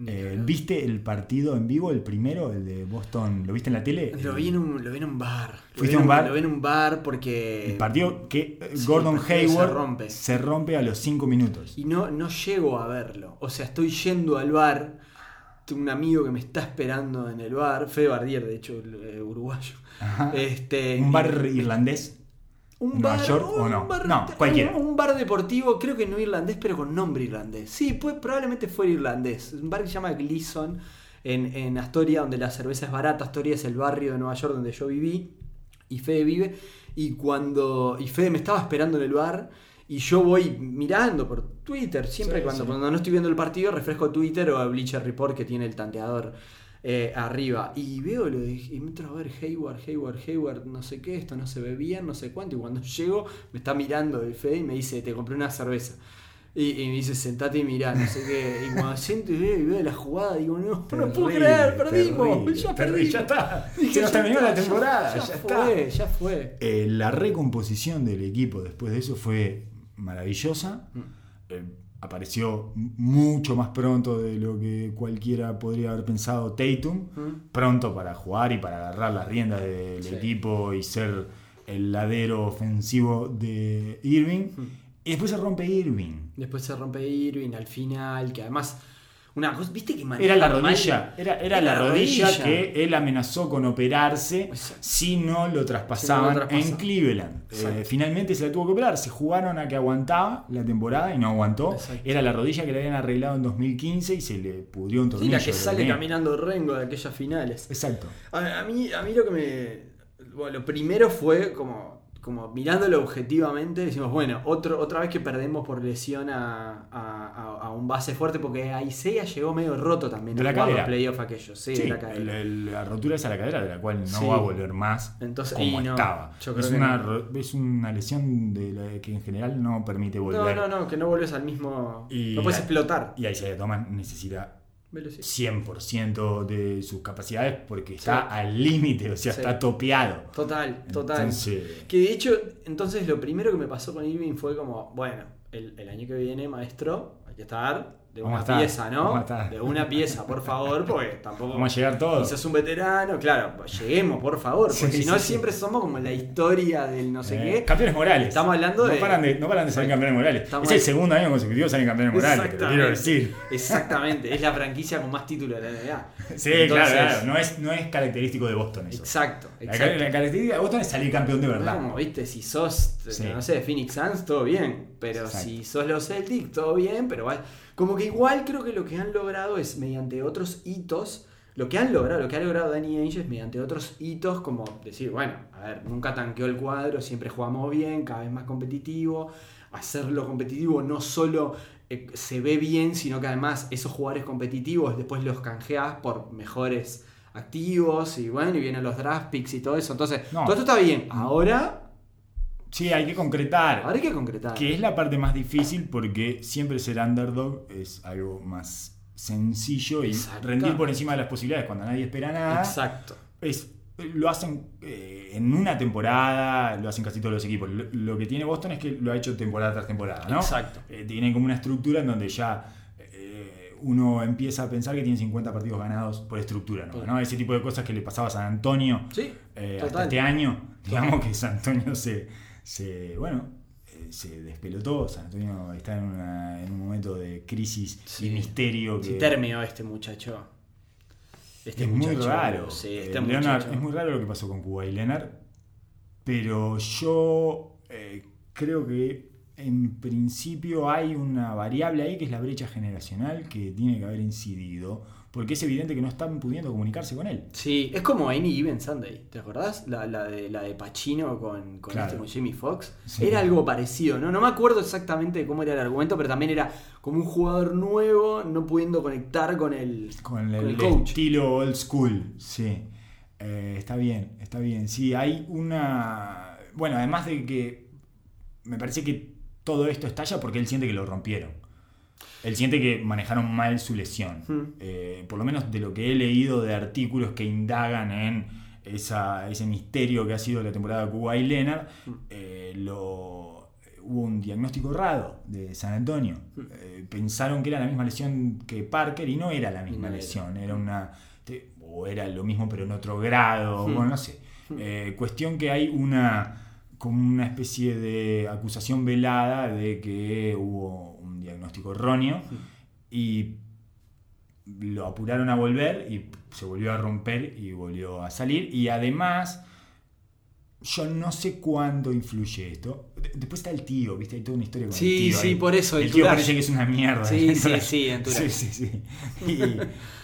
Eh, ¿Viste el partido en vivo, el primero, el de Boston? ¿Lo viste en la tele? Lo vi en un, lo vi en un bar. ¿Fuiste a un bar? Lo vi en un bar porque. El partido que eh, Sí, Gordon partido se Hayward rompe. se rompe a los 5 minutos. Y no, no llego a verlo. O sea, estoy yendo al bar. Tengo un amigo que me está esperando en el bar. Fede Bardier, de hecho, el, eh, uruguayo. Ajá. Este, ¿Un bar irlandés? Un ¿Nueva bar, York o no? bar- No. Un, un bar deportivo, creo que no irlandés, pero con nombre irlandés. Sí, pues, probablemente fuera irlandés. Un bar que se llama Gleason en, en Astoria, donde la cerveza es barata. Astoria es el barrio de Nueva York donde yo viví y Fede vive. Y cuando. Y Fede me estaba esperando en el bar. Y yo voy mirando por Twitter. Siempre Sí, cuando, sí. cuando no estoy viendo el partido, refresco Twitter o Bleacher Report que tiene el tanteador eh, arriba. Y veo lo de, y me entro a ver Hayward, Hayward, Hayward, no sé qué, esto no se ve bien, no sé cuánto. Y cuando llego, me está mirando el Fede y me dice, te compré una cerveza. Y, y me dice, sentate y mirá, no sé qué. Y cuando siento y veo, y veo la jugada, digo, no, no puedo creer, perdimos, terrible, ya terrible, ya está. Dije, Se nos ya terminó está, la temporada, ya, ya fue, está. ya fue. Eh, la recomposición del equipo después de eso fue maravillosa. Mm. Eh, apareció mucho más pronto de lo que cualquiera podría haber pensado Tatum. Mm. Pronto para jugar y para agarrar las riendas del Sí. equipo y ser el ladero ofensivo de Irving. Mm. Y después se rompe Irving. Después se rompe Irving al final, que además. Una cosa, viste que Era la mal- rodilla, era, era la rodilla, que él amenazó con operarse Exacto. si no lo traspasaban traspasaban. en Cleveland. Eh, finalmente se la tuvo que operar, se jugaron a que aguantaba la temporada y no aguantó. Exacto. Era la rodilla que le habían arreglado en 2015 y se le pudrió un Sí, tornillo. la que sale tenía. caminando Rengo de aquellas finales. Exacto. A, a mí, a mí lo que me. Bueno, lo primero fue como. Como mirándolo objetivamente, decimos, bueno, otro, otra vez que perdemos por lesión a, a- un base fuerte, porque Isaiah llegó medio roto también De la cadera. playoffs aquellos, sí, Sí, de la cadera. el- el- la rotura es a la cadera de la cual no Sí. va a volver más Entonces- como no, estaba. Es una, no. es una lesión de la que en general no permite No, volver. no, no, que no vuelves al mismo. Y no puedes explotar. Y se Thomas necesita Velocidad. 100% de sus capacidades porque está al límite, o sea, Sí. está topeado. Total, total. Entonces, Que de hecho, entonces lo primero que me pasó con Irving fue como, bueno, el, el año que viene, maestro, hay que estar de una estar, pieza, ¿no? De una pieza, por favor, porque tampoco. vamos a llegar todos. Quizás un veterano, claro, lleguemos, por favor, porque Sí, si no sí, siempre somos como la historia del no sé Eh, qué. Campeones morales. Estamos hablando no de- Paran de no paran de salir campeones morales. Estamos es el segundo año consecutivo salen campeones morales, te lo quiero decir. Exactamente, es la franquicia con más títulos de la NBA. Sí, Entonces, claro, claro. No es, no es característico de Boston eso. Exacto, exacto. la característica de Boston es salir campeón de verdad. Como viste, si sos, no sé, Phoenix Suns, todo bien. Pero Exacto. si sos los Celtics, todo bien. Pero va- como que igual creo que lo que han logrado es mediante otros hitos. Lo que han logrado, lo que ha logrado Danny Ainge es mediante otros hitos, como decir, bueno, a ver, nunca tanqueó el cuadro, siempre jugamos bien, cada vez más competitivo. Hacerlo competitivo no solo eh, se ve bien, sino que además esos jugadores competitivos después los canjeas por mejores activos y bueno, y vienen los draft picks y todo eso. Entonces, No. todo esto está bien. Ahora, Sí, hay que concretar. ahora hay que concretar. Que es la parte más difícil porque siempre ser underdog es algo más sencillo y rendir por encima de las posibilidades cuando nadie espera nada. Exacto. Es, lo hacen eh, en una temporada, lo hacen casi todos los equipos. Lo, lo que tiene Boston es que lo ha hecho temporada tras temporada, ¿no? Exacto. Eh, tiene como una estructura en donde ya eh, uno empieza a pensar que tiene 50 partidos ganados por estructura, ¿no? Sí. ¿no? Ese tipo de cosas que le pasaba a San Antonio Sí, hasta este año. Digamos que San Antonio se, se bueno, eh, se despelotó. San Antonio está en, una- en un momento de crisis Sí. y misterio que Sí, terminó este muchacho. Este es muy muchacho, raro. Sí, Eh, este Leonard, muchacho. es muy raro lo que pasó con Cuba y Leonard. Pero yo eh, creo que en principio hay una variable ahí que es la brecha generacional que tiene que haber incidido, porque es evidente que no están pudiendo comunicarse con él. Sí, es como Any Given Sunday, ¿te acordás? La, la de, la de Pacino con, con, Claro. este, con Jamie Foxx. Sí. Era algo parecido, ¿no? No me acuerdo exactamente cómo era el argumento, pero también era como un jugador nuevo no pudiendo conectar con el, Con el, con el coach. estilo old school, sí. Eh, está bien, está bien. Sí, hay una... Bueno, además de que me parece que todo esto estalla porque él siente que lo rompieron. Él siente que manejaron mal su lesión. Hmm. Eh, por lo menos de lo que he leído de artículos que indagan en esa, ese misterio que ha sido la temporada de Kuwait Leonard, Hmm. eh, lo, hubo un diagnóstico errado de San Antonio. Eh, pensaron que era la misma lesión que Parker y no era la misma No lesión, era una o era lo mismo pero en otro grado, Hmm. bueno, no sé. Eh, cuestión que hay una como una especie de acusación velada de que hubo un diagnóstico erróneo y lo apuraron a volver y se volvió a romper y volvió a salir y además yo no sé cuándo influye esto. De- Después está el tío, ¿viste? Hay toda una historia con Sí, el tío. sí, ahí. por eso, el El tío parece que es una mierda. Sí, El sí, sí, en Turash. Sí, sí, sí. Y,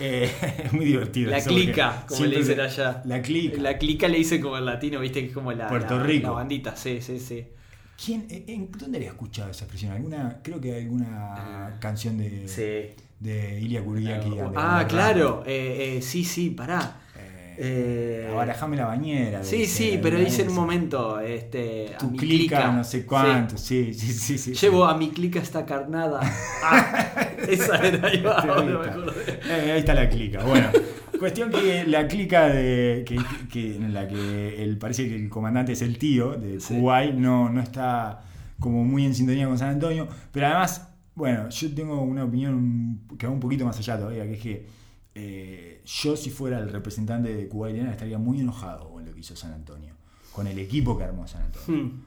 eh, es muy divertido. La eso, clica, como le dicen allá. La clica. La clica le dice como el latino, viste, que es como la, Puerto la- Rico. la bandita, sí, sí, sí. ¿Quién, en- en- ¿Dónde había escuchado esa expresión? ¿Alguna, creo que alguna canción de, Sí. de Ilia Kuriaki. Ah, claro, eh, eh, sí, sí, pará. Eh, Abarajame la bañera. Sí, sí, pero dice en un momento, este, a Tu mi clica, no sé cuánto. Sí, sí, sí. sí, sí. Llevo a mi clica esta carnada. Ah, esa era, va, Ahí acordé. Eh, ahí está la clica. Bueno, cuestión que la clica de. Que, que- en la que el, parece que el comandante es el tío de Sí. Kuwait, no, no está como muy en sintonía con San Antonio. Pero además, bueno, yo tengo una opinión que va un poquito más allá todavía, que es que eh, yo, si fuera el representante de Kuwait estaría muy enojado con lo que hizo San Antonio, con el equipo que armó San Antonio. Hmm,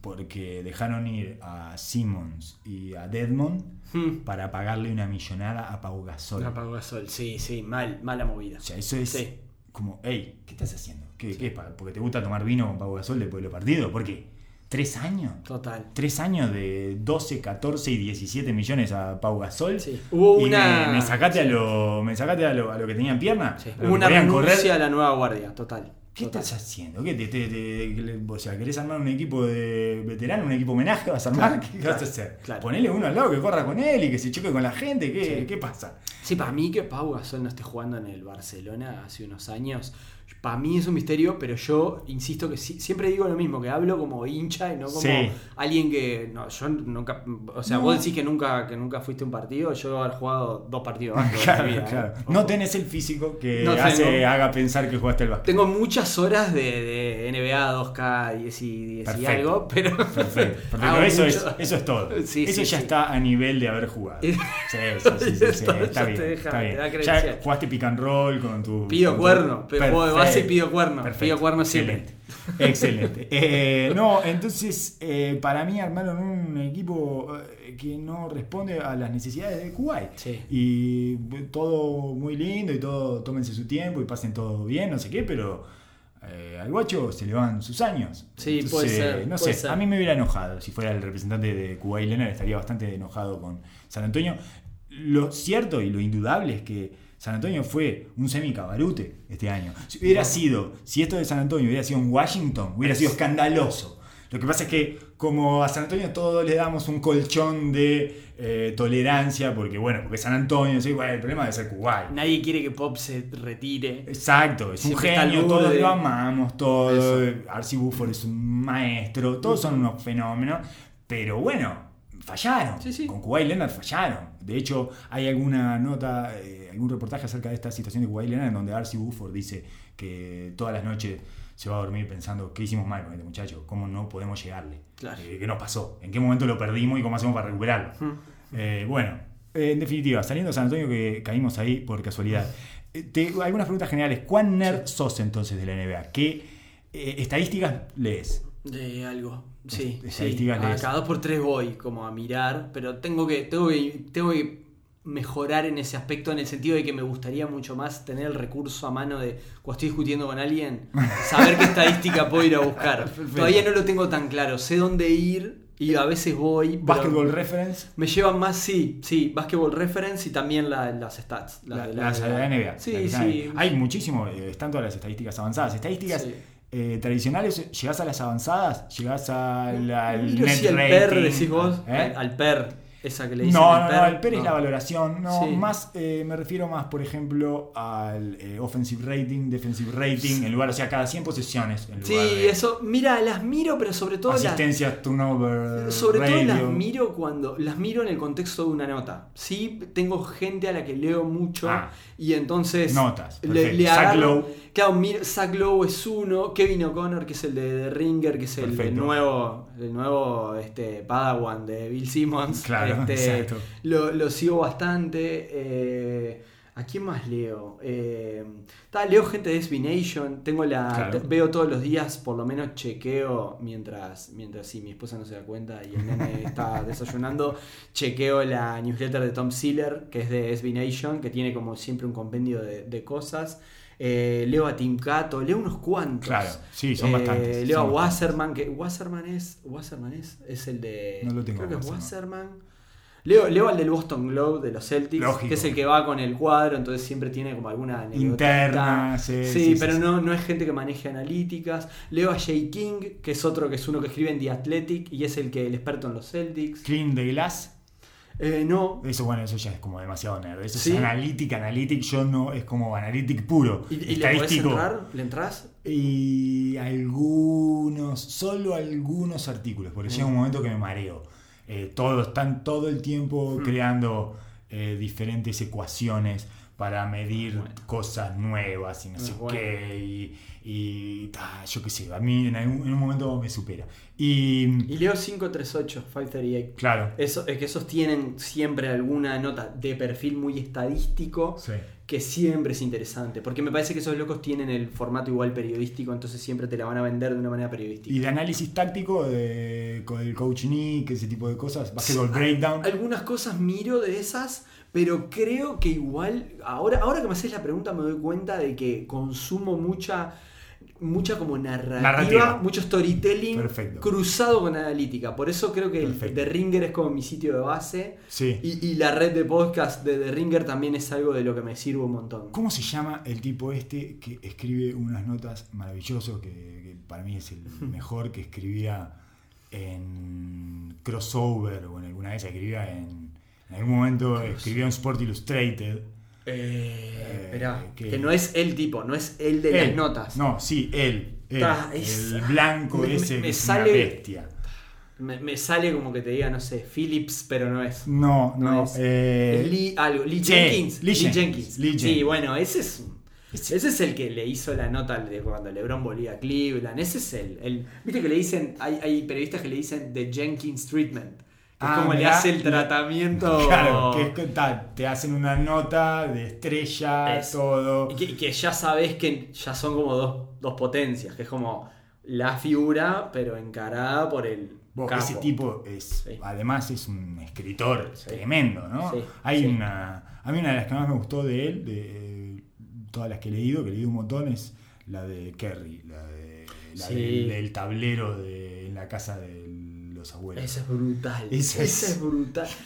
Porque dejaron ir a Simmons y a Deadmond hmm. para pagarle una millonada a Pau Gasol. Una Pau Gasol, sí, sí, mal, mala movida. O sea, eso es Sí. como, hey, ¿qué estás haciendo? ¿Qué, qué es? ¿Porque te gusta tomar vino con Pau Gasol después del partido? ¿Por qué? ¿Tres años? Total. ¿Tres años de 12, 14 y 17 millones a Pau Gasol? Sí. Hubo y una- me, me sacaste, a, sí. lo, me sacaste a, lo, a lo que tenían pierna. Sí. a Hubo una renuncia a la nueva guardia, total. ¿Qué total. estás haciendo? ¿Qué te, te- te- o sea, ¿querés armar un equipo de veteranos, un equipo homenaje? ¿Vas a armar? Claro, ¿Qué claro, vas a hacer? claro. Ponele uno al lado que corra con él y que se choque con la gente. ¿Qué, Sí. ¿qué pasa? Sí, para mí que Pau Gasol no esté jugando en el Barcelona hace unos años, para mí es un misterio, pero yo insisto que sí- siempre digo lo mismo, que hablo como hincha y no como Sí. alguien que. No, yo nunca. O sea, No. vos decís que nunca, que nunca fuiste a un partido, yo debo haber jugado dos partidos de básquet en Claro, vida, claro. ¿eh? No tenés el físico que No hace, tengo. haga pensar que jugaste el básquet. Tengo muchas horas de, de NBA 2K 10 y 10 y algo, pero. Perfecto, perfecto. Eso, es, eso es todo. Sí, eso sí, ya sí. está a nivel de haber jugado. Sí, sí, sí, sí, sí, Esto está ya bien. te deja- está te da Ya jugaste pick and roll con tu. Pido con tu- cuerno, pero juego de y Perfecto, pido cuerno. perfecto, Pido cuerno siempre. Excelente. Excelente. Eh, no, entonces, eh, para mí armaron un equipo eh, que no responde a las necesidades de Kuwait. Sí. Y todo muy lindo y todo, tómense su tiempo y pasen todo bien, no sé qué, pero eh, al guacho se le van sus años. Sí, puede ser, No puede sé, ser. a mí me hubiera enojado. Si fuera el representante de Kuwait Leonard, estaría bastante enojado con San Antonio. Lo cierto y lo indudable es que San Antonio fue un semi-cabarute este año. Si hubiera sido, si esto de San Antonio hubiera sido en Washington, hubiera sido escandaloso. Lo que pasa es que como a San Antonio todos le damos un colchón de eh, tolerancia, porque bueno, porque San Antonio, sí, bueno, el problema debe ser Kuwait. Nadie quiere que Pop se retire. Exacto, es un Siempre genio, todos lo amamos, todos. Archie Buford es un maestro, todos son unos fenómenos, pero bueno, fallaron. Sí, sí. Con Kuwait Leonard fallaron. De hecho, hay alguna nota, eh, algún reportaje acerca de esta situación de Kuwait Leonard en donde Archie Buford dice que todas las noches se va a dormir pensando qué hicimos mal con este muchacho, cómo no podemos llegarle, Claro. Eh, qué nos pasó, en qué momento lo perdimos y cómo hacemos para recuperarlo. Mm. Eh, bueno, en definitiva, saliendo de San Antonio que caímos ahí por casualidad. Te- algunas preguntas generales. ¿Cuán nerd sos entonces de la NBA? ¿Qué estadísticas lees? De algo. Sí, sí. A cada dos por tres voy como a mirar, pero tengo que, tengo que, tengo que mejorar en ese aspecto en el sentido de que me gustaría mucho más tener el recurso a mano de cuando estoy discutiendo con alguien, saber qué estadística puedo ir a buscar. Todavía no lo tengo tan claro, sé dónde ir, Y a veces voy. Basketball Reference. Me llevan más, sí, sí, Basketball Reference y también la- las stats. La, de la- la NBA. Sí, sí. Hay muchísimo, eh, están todas las estadísticas avanzadas. Estadísticas Sí. Eh, tradicionales, llegás a las avanzadas, llegás al, al net si al. PER decís vos. ¿eh? Al PER. Esa que le dicen. No, no, no, el PER es la valoración. No, Sí. más eh, me refiero más, por ejemplo, al eh, offensive rating, defensive rating, en lugar, o sea, cada 100 posesiones. En lugar Sí, de eso. Mira, las miro, pero sobre todo las. asistencias, turnover, Sobre todo las miro cuando las miro en el contexto de una nota. Sí, tengo gente a la que leo mucho Ah. y entonces Notas, le, perfecto. le Zach agarro- Lowe. Claro, miro- Zach Lowe es uno, Kevin O'Connor que es el de, de Ringer, que es Perfecto. el nuevo, el nuevo este, Padawan de Bill Simmons. Claro, Este, exacto. Lo, lo sigo bastante. eh, ¿A quién más leo? Eh, ta, leo gente de SB Nation. Tengo la, Claro. veo todos los días, por lo menos chequeo mientras, mientras mi esposa no se da cuenta y el nene está desayunando, chequeo la newsletter de Tom Sealer, que es de SB Nation, que tiene como siempre un compendio de, de cosas. Eh, leo a Tim Cato, leo unos cuantos. Claro, sí, son Eh, bastantes, Leo son a bastantes. Wasserman, que Wasserman es. Wasserman es, es el de. No lo tengo, Creo que es Wasserman. Leo, leo al del Boston Globe de los Celtics, Lógico. que es el que va con el cuadro, entonces siempre tiene como alguna. Interna, sí, Sí, sí, sí, pero sí. No, no es gente que maneje analíticas. Leo a Jay King, que es otro que es uno que escribe en The Athletic y es el que el experto en los Celtics. Clean the glass. Eh, no. Eso, bueno, eso ya es como demasiado nerd. Eso ¿Sí? es analítica, analytic. Yo no, es como analytic puro. ¿Y, y le podés estadístico. entrar? ¿Le entras? Y algunos, solo algunos artículos, porque llega un momento que me mareo. Eh, todos están todo el tiempo Mm. creando eh, diferentes ecuaciones para medir Bueno. cosas nuevas y no sé bueno. qué. Y, y, ta, yo qué sé, a mí en, algún- en un momento me supera. Y, Y leo 538, 538. claro, Eso, es que esos tienen siempre alguna nota de perfil muy estadístico sí. que siempre es interesante. Porque me parece que esos locos tienen el formato igual periodístico, entonces siempre te la van a vender de una manera periodística. Y de análisis táctico, de, con el coach Nick, ese tipo de cosas, basketball breakdown. Algunas cosas miro de esas, pero creo que igual, ahora, ahora que me haces la pregunta me doy cuenta de que consumo mucha, mucha como narrativa, Narrativa. mucho storytelling Perfecto. cruzado con analítica. Por eso creo que el. The Ringer es como mi sitio de base. Sí. Y, y la red de podcast de The Ringer también es algo de lo que me sirve un montón. ¿Cómo se llama el tipo este que escribe unas notas maravillosas, que, que para mí es el mejor que escribía en crossover o en alguna vez escribía en, en algún momento escribió en Sport Illustrated. Eh, esperá, que- que... no es el tipo, no es el de Él. las notas. No, sí, él. él, Ta, es- el blanco me- ese me que es sale- una bestia. Me, me sale como que te diga, no sé, Phillips, pero no es. No, No no. es. eh, Lee, algo, Lee sí, Jenkins. Lee Lee Jenkins, Jenkins. Lee Sí, Jenkins. bueno, ese es. Ese- Ese es el que le hizo la nota de cuando LeBron volvía a Cleveland. Ese es el, el- Viste que le dicen. Hay, hay periodistas que le dicen The Jenkins Treatment. Ah, es como le hace el tratamiento. Claro, que ta, te hacen una nota de estrella, Es- todo. Y que, y que ya sabes que ya son como dos, dos potencias. Que es como la figura, pero encarada por el. Vos, ese tipo es, Sí. además es un escritor Sí. tremendo, ¿no? Sí, Hay una, a mí una de las que más me gustó de él, de eh, todas las que he leído, que he leído un montón, es la de Kerry, la, de, la del tablero de en la casa de los abuelos. Ese es brutal. Ese, es es brutal. Es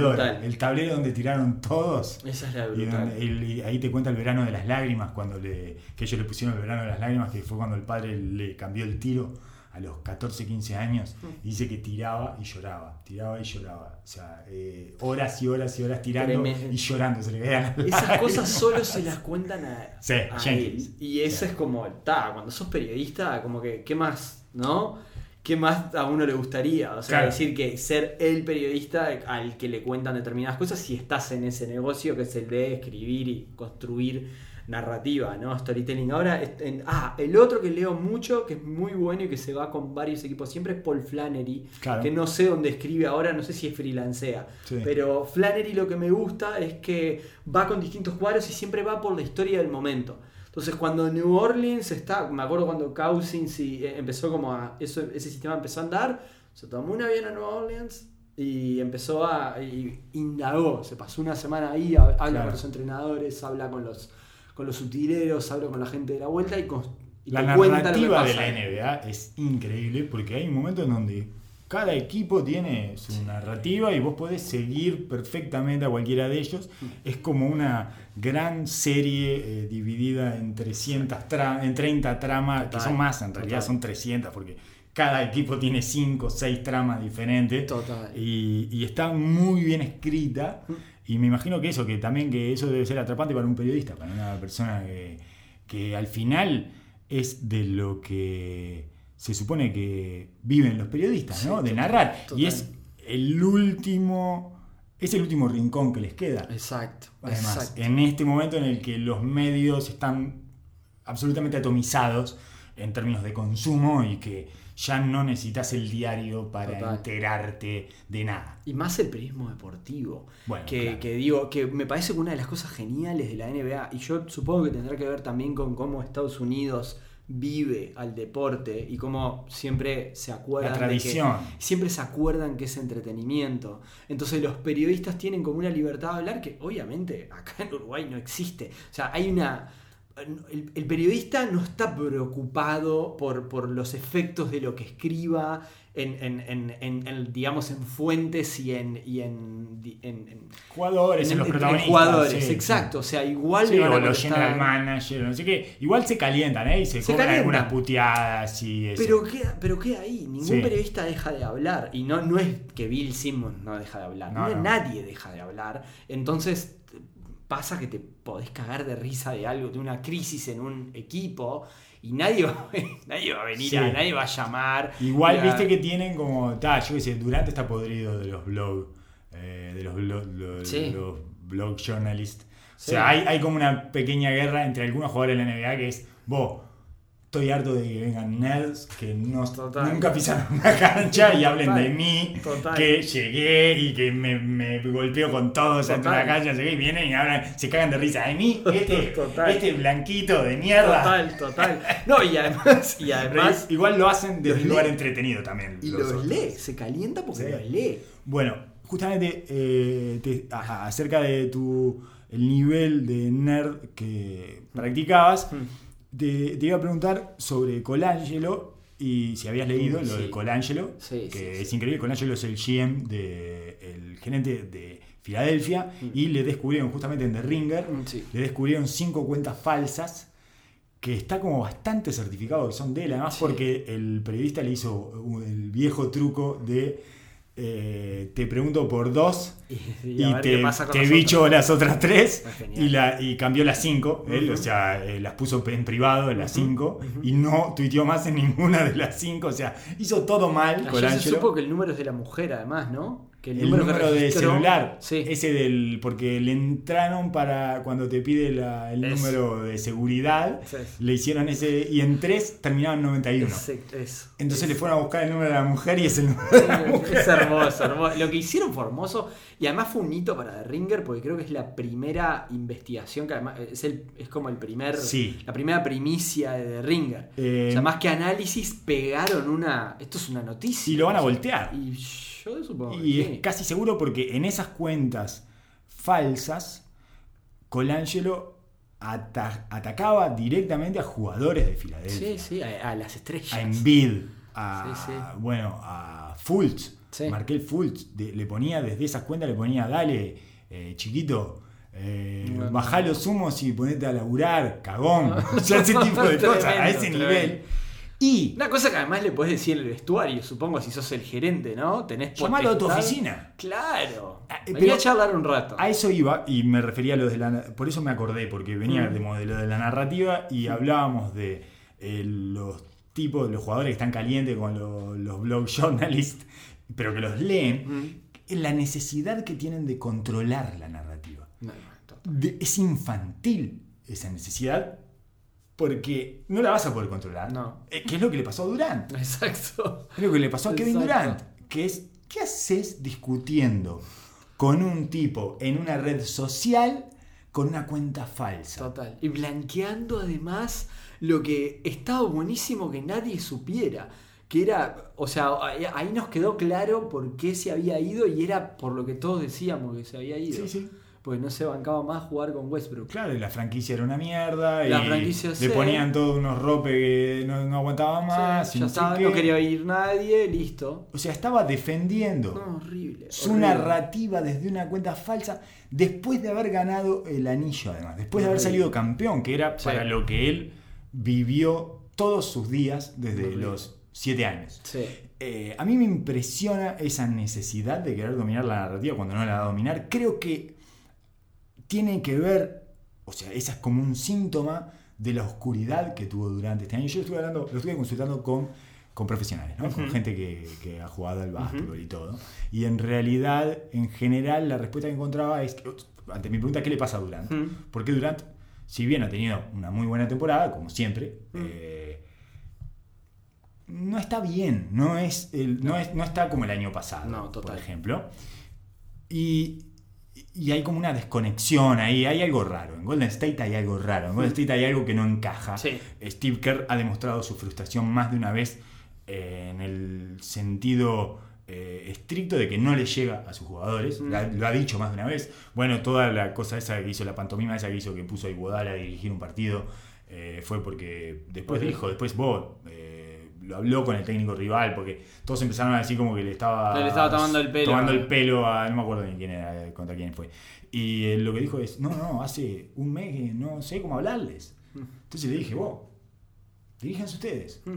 brutal. El tablero donde tiraron todos. Esa es la Y brutal. donde- y ahí te cuenta el verano de las lágrimas, cuando le, que ellos le pusieron el verano de las lágrimas, que fue cuando el padre le cambió el tiro a los 14, 15 años. Mm. Y dice que tiraba y lloraba, tiraba y lloraba. O sea, eh, horas y horas y horas tirando y llorando. Se le Esas lágrimas. cosas solo se las cuentan a, Sí, a él. Y eso Sí. es como, ta, cuando sos periodista, como que, ¿qué más? ¿No? ¿Qué más a uno le gustaría? O sea, Claro. decir que ser el periodista al que le cuentan determinadas cosas si estás en ese negocio que es el de escribir y construir narrativa, ¿no? Storytelling. Ahora, en- ah, el otro que leo mucho, que es muy bueno y que se va con varios equipos siempre es Paul Flannery, Claro. que no sé dónde escribe ahora, no sé si es freelancea, Sí. pero Flannery lo que me gusta es que va con distintos cuadros y siempre va por la historia del momento. Entonces cuando New Orleans está, me acuerdo cuando Cousins y, eh, empezó como a, eso, ese sistema empezó a andar, se tomó un avión a New Orleans y empezó a, y indagó, se pasó una semana ahí, hab- habla Claro. con los entrenadores, habla con los, con los utileros, habla con la gente de la vuelta y, cons- y La narrativa de la NBA es increíble porque hay un momento en donde cada equipo tiene su narrativa y vos podés seguir perfectamente a cualquiera de ellos. Es como una gran serie eh, dividida en 300 tra- en 30 tramas, que son más en realidad, total. son 300 porque cada equipo tiene 5 o 6 tramas diferentes. Total. Y, y está muy bien escrita. Y me imagino que eso, que también que eso debe ser atrapante para un periodista, para una persona que, que al final es de lo que se supone que viven los periodistas, ¿no? Sí, De total, narrar. Y es el último, es el último rincón que les queda. Exacto. Además, exacto. en este momento en el que los medios están absolutamente atomizados en términos de consumo y que ya no necesitas el diario para Total. enterarte de nada. Y más el periodismo deportivo. Bueno, que, claro. que digo, que me parece que una de las cosas geniales de la NBA, y yo supongo que tendrá que ver también con cómo Estados Unidos vive al deporte y cómo siempre se acuerdan La de que- siempre se acuerdan que es entretenimiento. Entonces los periodistas tienen como una libertad de hablar que obviamente acá en Uruguay no existe. O sea, hay una... El, el periodista no está preocupado por, por los efectos de lo que escriba en, en- en- en- digamos, en fuentes y en... Y en, Jugadores, en, los protagonistas. jugadores, sí, exacto. O sea, igual Sí, o los general manager, no sé qué. Igual se calientan, ¿eh? Y se, Se cobran calientan. algunas puteadas y eso. Pero queda, pero queda ahí, ningún periodista deja de hablar. Y no, no es que Bill Simmons no deja de hablar, no. nadie deja de hablar. Entonces pasa que te podés cagar de risa de algo, de una crisis en un equipo, y nadie va, nadie va a venir, Sí. a, nadie va a llamar. Igual a- viste que tienen como. Ta, yo qué sé, Durante está podrido de los blog. eh, de los blog, Sí. los blog journalists. O sea, hay, hay como una pequeña guerra entre algunos jugadores de la NBA que es. Vos, estoy harto de que vengan nerds que no, Total. nunca pisaron una cancha y hablen Total. de mí. Total. Que llegué y que me, me golpeo con todos dentro de la cancha. qué, Y vienen y hablan, se cagan de risa de mí. Este, este blanquito de mierda. Total, total. No, y además, y Pero además igual lo hacen desde un lugar entretenido también. y los los lee, se calienta porque Sí. los lee. Bueno, justamente eh, te- acerca de tu el nivel de nerd que practicabas, Mm. Te, te iba a preguntar sobre Colangelo y si habías leído lo de. Colangelo, Sí, que es increíble. Colangelo es el GM de el gerente de Filadelfia y le descubrieron justamente en The Ringer, Mm, le descubrieron cinco cuentas falsas que está como bastante certificado que son de él, además porque el periodista le hizo el viejo truco de eh, te pregunto por dos Y, te, te bicho las otras tres y, la, y cambió las cinco, él, o sea, eh, las puso en privado en las cinco y no tuiteó más en ninguna de las cinco, o sea, hizo todo mal Ayer se supo que el número es de la mujer, además, ¿no? Que El número, de celular, Sí. ese del. Porque le entraron para cuando te pide la- el número de seguridad, es. le hicieron ese y en tres terminaban 91. Ese- eso. Entonces le fueron a buscar el número de la mujer y es el número de la mujer. Es hermoso, hermoso. Lo que hicieron fue hermoso y además fue un hito para The Ringer porque creo que es la primera investigación que además es, el, es como el primer, Sí. la primera primicia de The Ringer. Eh, o sea, más que análisis, pegaron una. Esto es una noticia. Y lo van a voltear. Y yo supongo. Y es sí. casi seguro porque en esas cuentas falsas, Colangelo ata- atacaba directamente a jugadores de Filadelfia. Sí, sí, a, a las estrellas. a Embiid, a, Sí, sí. bueno, a Fultz. Markel Fultz, de- le ponía desde esas cuentas, le ponía, dale, eh, chiquito, eh, No, no, bajá los humos y ponete a laburar, cagón. No. O sea, ese tipo de cosas, a ese nivel. Y Una cosa que además le puedes decir en el vestuario, supongo, si sos el gerente, ¿no? Tenés llamalo a tu oficina. Claro. Ah, eh, Vení pero- a charlar un rato. A eso iba y me refería a lo de la... Por eso me acordé, porque venía Mm. de modelo de la narrativa y hablábamos de eh, los tipos, los jugadores que están calientes con lo- los blog journalists, pero que los leen, Mm. la necesidad que tienen de controlar la narrativa. No, no. De- es infantil esa necesidad porque no la vas a poder controlar. No. Eh, ¿Qué es lo que le pasó a Durant? Exacto. Es lo que le pasó a Kevin Exacto. Durant, que es, ¿qué haces discutiendo con un tipo en una red social con una cuenta falsa? Total. Y blanqueando además lo que estaba buenísimo que nadie supiera. Que era, o sea, ahí- ahí nos quedó claro por qué se había ido y era por lo que todos decíamos que se había ido. Sí, sí. Porque no se bancaba más jugar con Westbrook. Claro, y la franquicia era una mierda. La y franquicia, le ponían todos unos ropes que no, no aguantaban más. Sí, ya qué. no quería ir nadie, listo. O sea, estaba defendiendo No, horrible. su horrible. narrativa desde una cuenta falsa después de haber ganado el anillo, además. Después de haber salido campeón, que era Sí. para lo que él vivió todos sus días desde Horrible. los siete años. Sí. Eh, a mí me impresiona esa necesidad de querer dominar la narrativa cuando no la va a dominar. Creo que tiene que ver, o sea, esa es como un síntoma de la oscuridad que tuvo durante este año. Yo estuve hablando, lo estuve consultando con, con profesionales, ¿no? con Ujú. gente que, que ha jugado al básquetbol y todo. Y en realidad, en general, la respuesta que encontraba es, que, ante mi pregunta, ¿qué le pasa a Durant? Mm. Porque Durant, si bien ha tenido una muy buena temporada, como siempre, eh, no está bien, no, es el- no, es, no está como el año pasado, No, por ejemplo. Y, y hay como una desconexión ahí, hay algo raro. En Golden State hay algo raro, en Golden State hay algo que no encaja. Sí. Steve Kerr ha demostrado su frustración más de una vez eh, en el sentido eh, estricto de que no le llega a sus jugadores. Mm. La- lo ha dicho más de una vez. Bueno, toda la cosa esa que hizo, la pantomima esa que hizo que puso a Iguodala a dirigir un partido, eh, fue porque después dijo, después vos. Lo habló con el técnico rival porque todos empezaron a decir como que le estaba Le estaba tomando el pelo. tomando el pelo a no me acuerdo ni quién era contra quién fue y eh, lo que dijo es no no hace un mes que no sé cómo hablarles entonces le dije vos diríjanse ustedes Mm.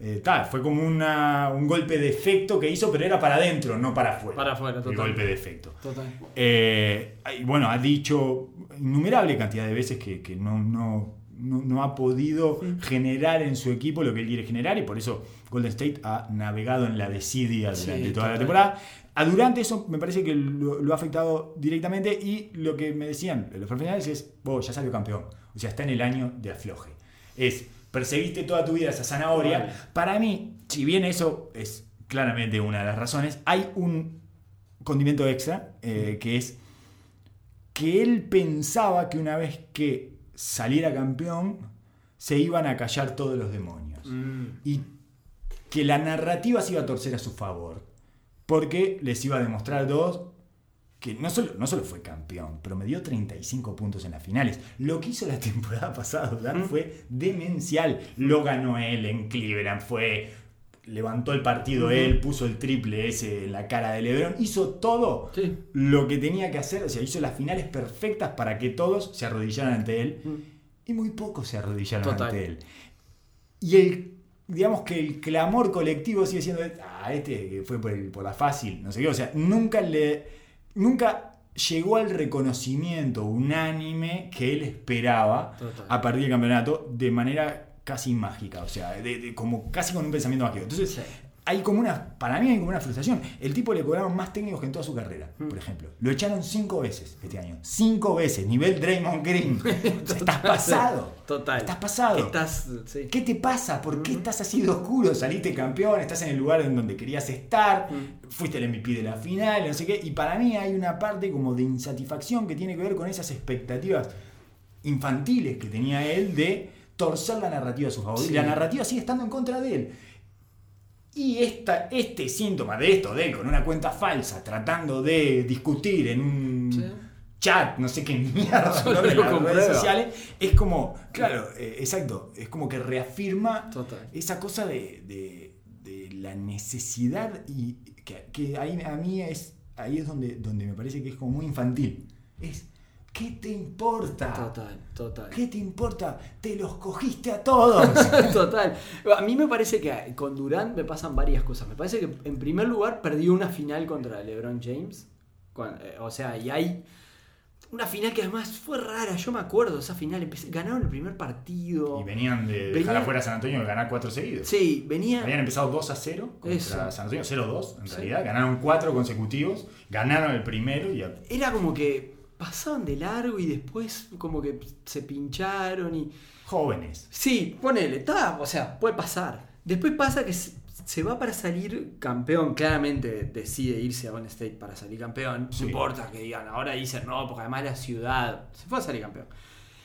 eh, tal, fue como una, un golpe de efecto que hizo, pero era para adentro, no para afuera. Para afuera, El total. golpe de efecto. Total. Eh, y bueno, ha dicho innumerable cantidad de veces que, que no, no, no, no ha podido generar en su equipo lo que él quiere generar y por eso Golden State ha navegado en la desidia Sí, durante toda la temporada. A Durante eso me parece que lo, lo ha afectado directamente y lo que me decían los profesionales es, vos ya salió campeón, o sea, está en el año de afloje. Es, perseguiste toda tu vida esa zanahoria. Vale. Para mí, si bien eso es claramente una de las razones, hay un condimento extra eh, que es que él pensaba que una vez que saliera campeón se iban a callar todos los demonios Mm. y que la narrativa se iba a torcer a su favor porque les iba a demostrar dos que no solo, no solo fue campeón, pero me dio 35 puntos en las finales. Lo que hizo la temporada pasada Mm. fue demencial. Lo ganó él en Cleveland, fue levantó el partido él, puso el triple ese en la cara de LeBron, hizo todo Sí. lo que tenía que hacer, o sea, hizo las finales perfectas para que todos se arrodillaran ante él y muy pocos se arrodillaron Total. ante él. Y el, digamos que el clamor colectivo sigue siendo, ah, este fue por, el- por la fácil, no sé qué, o sea, nunca le, nunca llegó al reconocimiento unánime que él esperaba Total. a partir del campeonato de manera casi mágica, o sea, de- de- como casi con un pensamiento mágico. Entonces, Sí. hay como una, para mí hay como una frustración. El tipo le cobraron más técnicos que en toda su carrera, Mm. por ejemplo. Lo echaron cinco veces este año. Cinco veces, nivel Draymond Green. O sea, estás pasado. Total. Estás pasado. Estás. Sí. ¿Qué te pasa? ¿Por qué Ujú. estás así de oscuro? Saliste campeón, estás en el lugar en donde querías estar, Mm. fuiste el MVP de la final, no sé qué. Y para mí hay una parte como de insatisfacción que tiene que ver con esas expectativas infantiles que tenía él de torcer la narrativa a su favor. Sí. Y la narrativa sigue estando en contra de él. Y esta, este síntoma de esto, de él con una cuenta falsa, tratando de discutir en un Sí. chat, no sé qué mierda, ¿no? de lo las redes sociales, es como, claro, eh, exacto, es como que reafirma Total. esa cosa de, de- de la necesidad y que, que ahí a mí es, ahí es donde, donde me parece que es como muy infantil. Es, ¿qué te importa? Total, total. ¿Qué te importa? Te los cogiste a todos. Total. A mí me parece que con Durant me pasan varias cosas. Me parece que en primer lugar perdió una final contra LeBron James. Eh, o sea, y hay una final que además fue rara. Yo me acuerdo de esa final. Empecé- ganaron el primer partido. y venían de dejar Venía- afuera a San Antonio de ganar cuatro seguidos. Sí, venía. Habían empezado 2 a 0 contra Eso. San Antonio, 0-2 en Sí. realidad. Ganaron cuatro consecutivos, ganaron el primero y Era como que pasaban de largo y después como que se pincharon y. jóvenes. Sí, ponele, está, o sea, puede pasar. Después pasa que se, va para salir campeón, claramente decide irse a Golden State para salir campeón. Sí. No importa que digan, ahora dicen no, porque además la ciudad. Se fue a salir campeón.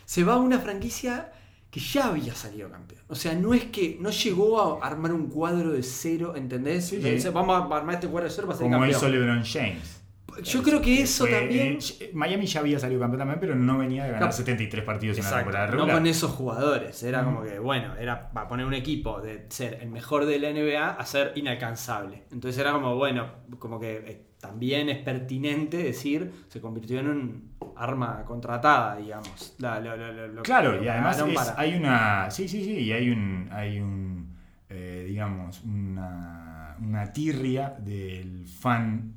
Se va a una franquicia que ya había salido campeón. O sea, no es que no llegó a armar un cuadro de cero, ¿entendés? Sí, vamos a armar este cuadro de cero para salir Como campeón. hizo LeBron James. Yo creo que eso Fue- también. eh, Miami ya había salido campeón también, pero no venía de ganar Cap- 73 partidos en la temporada no regular. con esos jugadores. Era Mm. como que, bueno, era para poner un equipo de ser el mejor de la NBA a ser inalcanzable. Entonces era como, bueno, como que eh, también es pertinente decir, se convirtió en un arma contratada, digamos. La- la- la- la- lo que Claro, y además pagaron es- para- hay una. Sí, sí, sí, y hay un. Hay un. eh, digamos, una, una tirria del fan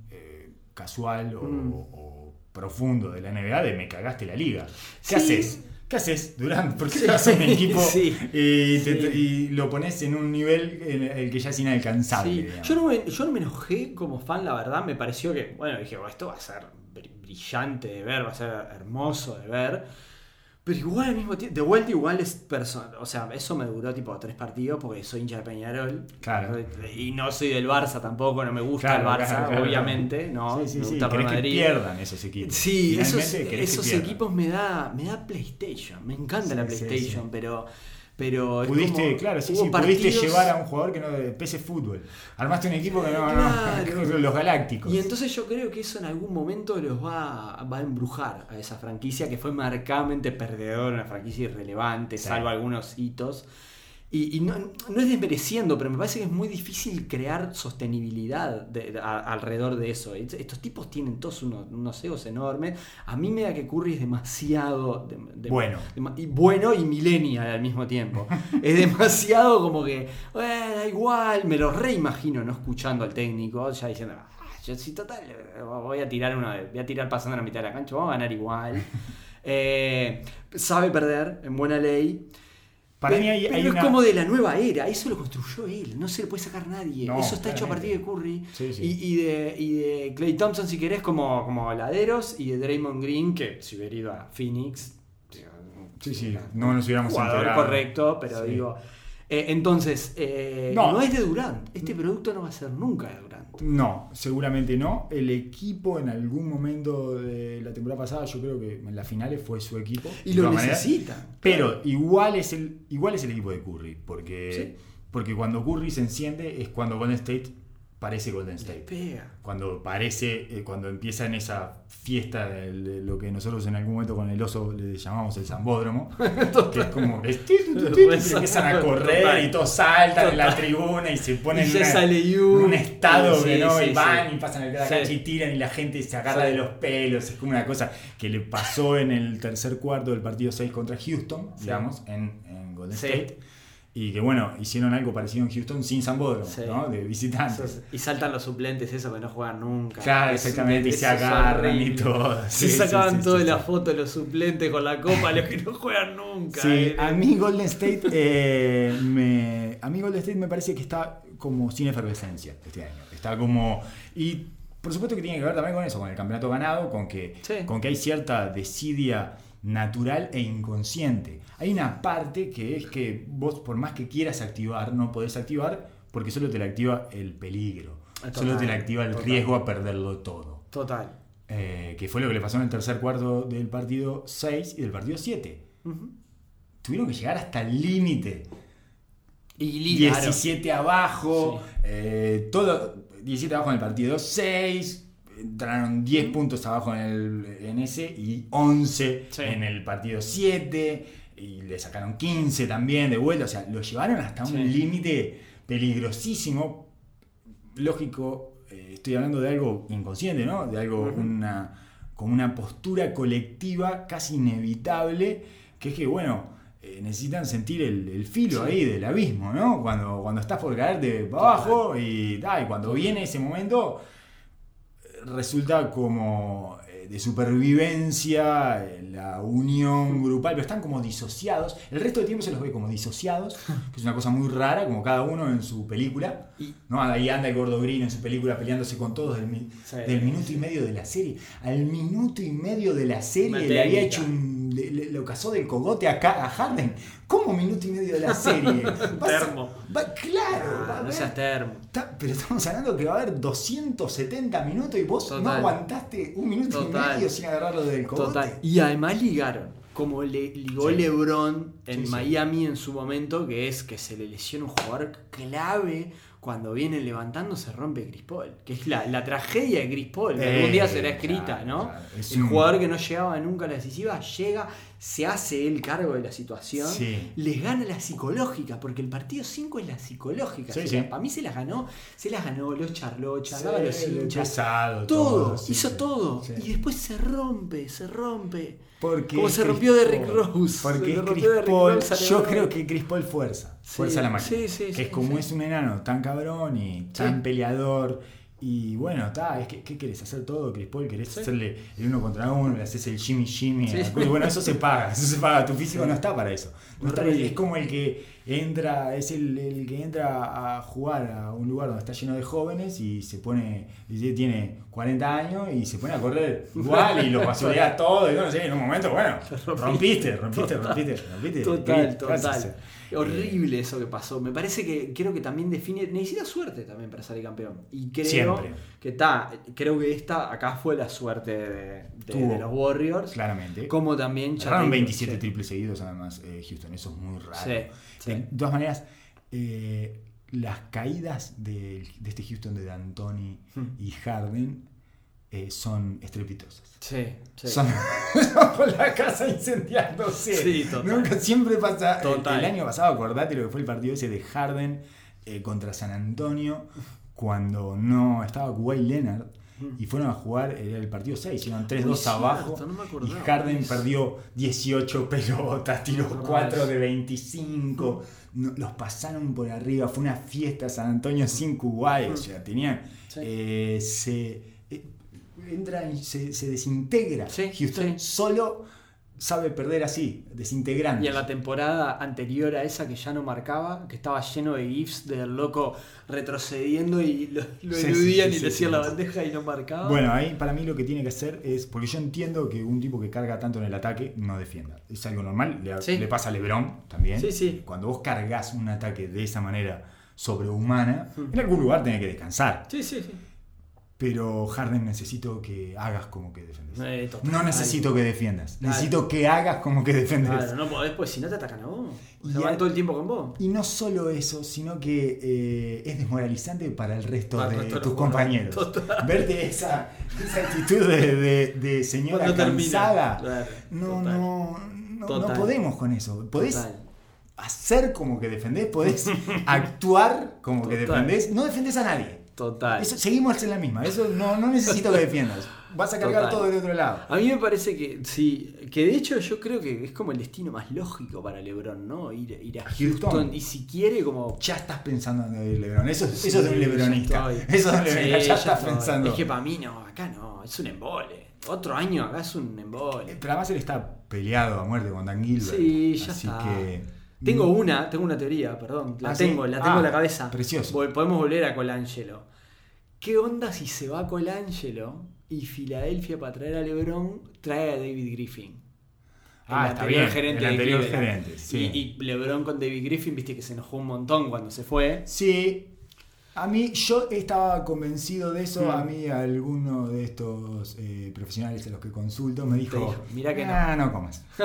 casual o, Mm. o profundo de la NBA de me cagaste la liga. ¿Qué Sí. haces? ¿Qué haces, Durant? ¿Por qué Sí, te vas a un equipo sí. y, te- y lo pones en un nivel en el que ya es inalcanzable? Yo no, me, yo no me enojé como fan, la verdad, me pareció que, bueno, dije, "Oh, esto va a ser br- brillante de ver, va a ser hermoso de ver. Pero igual al mismo tiempo, de vuelta igual es personal, o sea, eso me duró tipo tres partidos porque soy hincha de Peñarol. Claro. Y no soy del Barça tampoco, no me gusta Claro, el Barça, claro, claro. obviamente, ¿no? Sí, sí, me sí. gusta Real Querés que Madrid. pierdan esos equipos. Sí, esos, Finalmente, esos pierdan. equipos me da, me da PlayStation, me encanta Sí, la sí, PlayStation, sí. pero... Pero Pudiste, como- claro, sí, sí, pudiste llevar a un jugador que no PC Fútbol. Armaste un equipo que no, Claro. no los Galácticos. Y entonces yo creo que eso en algún momento los va, va a embrujar a esa franquicia que fue marcadamente perdedora, una franquicia irrelevante, Sí. salvo algunos hitos. Y, y no, no es desmereciendo, pero me parece que es muy difícil crear sostenibilidad de- de- a- alrededor de eso. Es- Estos tipos tienen todos unos, unos egos enormes. A mí me da que Curry es demasiado... de- de- Bueno. y bueno y millennial al mismo tiempo. es demasiado como que, "Eh, da igual, me lo reimagino no escuchando al técnico, ya diciendo, "Ah, yo sí, total, voy a tirar una voy a tirar pasando a la mitad de la cancha, vamos a ganar igual. Eh, sabe perder, en buena ley. Para Pe- mí hay, pero hay es una... como de la nueva era, eso lo construyó él, no se le puede sacar nadie. No, eso está hecho a partir de. Curry. Sí, sí. Y, y de, y de Clay Thompson, si querés, como, como laderos, y de Draymond Green, que si hubiera ido a Phoenix. Sí, sí, no nos hubiéramos jugador enterado. correcto, pero digo. Eh, entonces, eh, No. no. es de Durant. Este producto no va a ser nunca de Durant. No, seguramente no. El equipo en algún momento de la temporada pasada, yo creo que en las finales fue su equipo. Y lo necesitan. Pero igual es el, igual es el equipo de Curry. Porque, Sí. porque cuando Curry se enciende es cuando Golden State parece Golden State. pega. Cuando parece, eh, cuando empieza en esa fiesta de, de lo que nosotros en algún momento con el oso le llamamos el zambódromo, que es como y empiezan a correr y todos saltan en la tribuna y se ponen en una- un estado Sí, que no, sí, y van sí. y pasan a cada Sí. cancha y tiran y la gente se agarra de los pelos. Es como una cosa que le pasó en el tercer cuarto del partido 6 contra Houston, digamos, en, en Golden. State. Y que bueno, hicieron algo parecido en Houston sin Zambódromo, Sí. ¿no? De visitantes. Y saltan los suplentes, esos que no juegan nunca. Claro, Es- exactamente, y eso se agarran y todo. Se Sí, sí, sacaban sí, todas las fotos de los suplentes con la copa, los que no juegan nunca. Sí, Eh, a mí Golden State eh, me, a mí Golden State me parece que está como sin efervescencia este año. Está como y por supuesto que tiene que ver también con eso, con el campeonato ganado, con que con que hay cierta desidia natural e inconsciente. Hay una parte que es que vos por más que quieras activar, no podés activar porque solo te la activa el peligro. Total, solo te la activa el total. riesgo a perderlo todo. Total. Eh, que fue lo que le pasó en el tercer cuarto del partido 6 y del partido 7 Ujú. tuvieron que llegar hasta el límite. Y ligaron. 17 abajo, eh, todo 17 abajo en el partido 6, entraron 10 puntos abajo en, el, en ese y 11 Sí. en el partido 7 y le sacaron 15 también de vuelta, o sea, lo llevaron hasta Sí. un límite peligrosísimo. Lógico, eh, estoy hablando de algo inconsciente, ¿no? De algo, Ujú. una, como una postura colectiva casi inevitable, que es que, bueno, eh, necesitan sentir el, el filo Sí. ahí del abismo, ¿no? Cuando, cuando estás por caerte para abajo y, ah, y cuando viene ese momento, resulta como eh, de supervivencia, eh, la unión grupal, pero están como disociados. El resto del tiempo se los ve como disociados, que es una cosa muy rara, como cada uno en su película. ¿no? Ahí anda el gordo Green en su película peleándose con todos del, del minuto y medio de la serie. Al minuto y medio de la serie le había hecho un. Le, le- del cogote a, Ca- a Harden. ¿Cómo minuto y medio de la serie? A- Termo. va- claro, va a Ah, no seas termo. Pero estamos hablando que va a haber 270 minutos y vos no aguantaste un minuto Total. y medio sin agarrarlo del cogote. Total. Y además ligaron. Como le ligó Sí. LeBron en Sí, sí. Miami en su momento, que es que se le lesiona un jugador clave cuando vienen levantando se rompe Chris Paul, que es la, la tragedia de Chris Paul, que Eh, algún día será escrita, claro, ¿no? claro. El un- jugador que no llegaba nunca a la decisiva llega, se hace él cargo de la situación, Sí. les gana la psicológica, porque el partido 5 es la psicológica. Sí, sí. para mí se las ganó, se las ganó, los charló, charlaba los hinchas. pesado, Todo, hizo todo. Y después se rompe, se rompe. Porque Como se Chris rompió Derrick Paul. Rose. Porque Se rompió. Rose Yo creo que Chris Paul fuerza. Fuerza la máquina. sí, sí, que sí, es como es un enano tan cabrón y tan peleador. Y bueno, está, es que ¿qué querés hacer todo, Chris Paul? ¿Querés Sí. hacerle el uno contra uno? Le haces el Jimmy Jimmy. Sí. Bueno, eso se paga, eso se paga. Tu físico no está para eso. No está- es como el que entra, es el, el que entra a jugar a un lugar donde está lleno de jóvenes y se pone, y tiene 40 años y se pone a correr igual y lo basurea todo. Y no sé, en un momento, bueno, rompiste, rompiste, rompiste, rompiste. Total, total. Horrible eso que pasó. Me parece que creo que también define. Necesita suerte también para salir campeón. Y creo Siempre. que está. Creo que esta acá fue la suerte de, de- Tuvo. de los Warriors. Claramente. Como también. digo, 27 sí. triples seguidos además eh, Houston, eso es muy raro. Sí, sí. De todas maneras, eh, las caídas de, de este Houston de D'Antoni Hmm. y Harden eh, son estrepitosas. Sí, sí. Son, la casa incendiándose. Sí, total. Nunca, siempre pasa. el- Total. El, año pasado, acordate lo que fue el partido ese de Harden eh, contra San Antonio, cuando no estaba Kawhi Leonard. Y fueron a jugar era el partido 6, iban 3-2 Uy, cierto, abajo. no y Harden perdió 18 pelotas, tiró No me acordaba 4 de de 25. no- los pasaron por arriba. Fue una fiesta San Antonio sin Kuwait. O sea, tenían. Sí. eh, se, eh, entra y se, se desintegra. Sí, Houston sí. solo sabe perder así, desintegrando. Y en la temporada anterior a esa que ya no marcaba, que estaba lleno de gifs del loco retrocediendo y lo, lo Sí, eludían sí, y le hacían la bandeja y no marcaba. Bueno, ahí para mí lo que tiene que hacer es, porque yo entiendo que un tipo que carga tanto en el ataque no defienda. Es algo normal, le, pasa a Lebron también. Sí, sí. Cuando vos cargas un ataque de esa manera sobrehumana, en algún lugar tenés que descansar. Sí, sí, sí. Pero Harden necesito que hagas como que defendes. Eh, total. No necesito que defiendas, Claro. necesito que hagas como que defendes. Claro, no podés, pues si no te atacan a vos. O sea, Y van a- todo el tiempo con vos. Y no solo eso, sino que eh, es desmoralizante para el resto Para de resto tus compañeros. Verte esa, esa actitud de, de- de señora Cuando cansada. Claro, no, no, no, no podemos con eso. Podés Total. hacer como que defendés, podés actuar como que defendés. No defendés a nadie. Total. Eso, seguimos en la misma. Eso no, no necesito que defiendas. Vas a cargar Total. todo del otro lado. A mí me parece que sí, que de hecho yo creo que es como el destino más lógico para LeBron, ¿no? Ir, ir a Houston, Houston. y si quiere como Ya estás pensando en el Lebron. Eso, Sí, eso es de un lebronista. Eso es de un lebronista. Sí, ya estás estoy. pensando. Es que para mí no, acá no, es un embole. Otro año acá es un embole. Pero además él está peleado a muerte con Dan Gilbert. Sí, ya así está. que. Tengo una, tengo una teoría, perdón, la ¿Ah, sí? tengo, la tengo Ah, en la cabeza. precioso. Vol- Podemos volver a Colangelo. ¿Qué onda si se va Colangelo y Filadelfia para traer a LeBron trae a David Griffin? Ah, está bien, gerente el anterior gerente, sí. Y, y LeBron con David Griffin, viste que se enojó un montón cuando se fue. Sí. A mí, yo estaba convencido de eso. Mm. A mí, alguno de estos eh, profesionales a los que consulto me dijo: dijo, "Mirá que no". "Ah, no comas. No,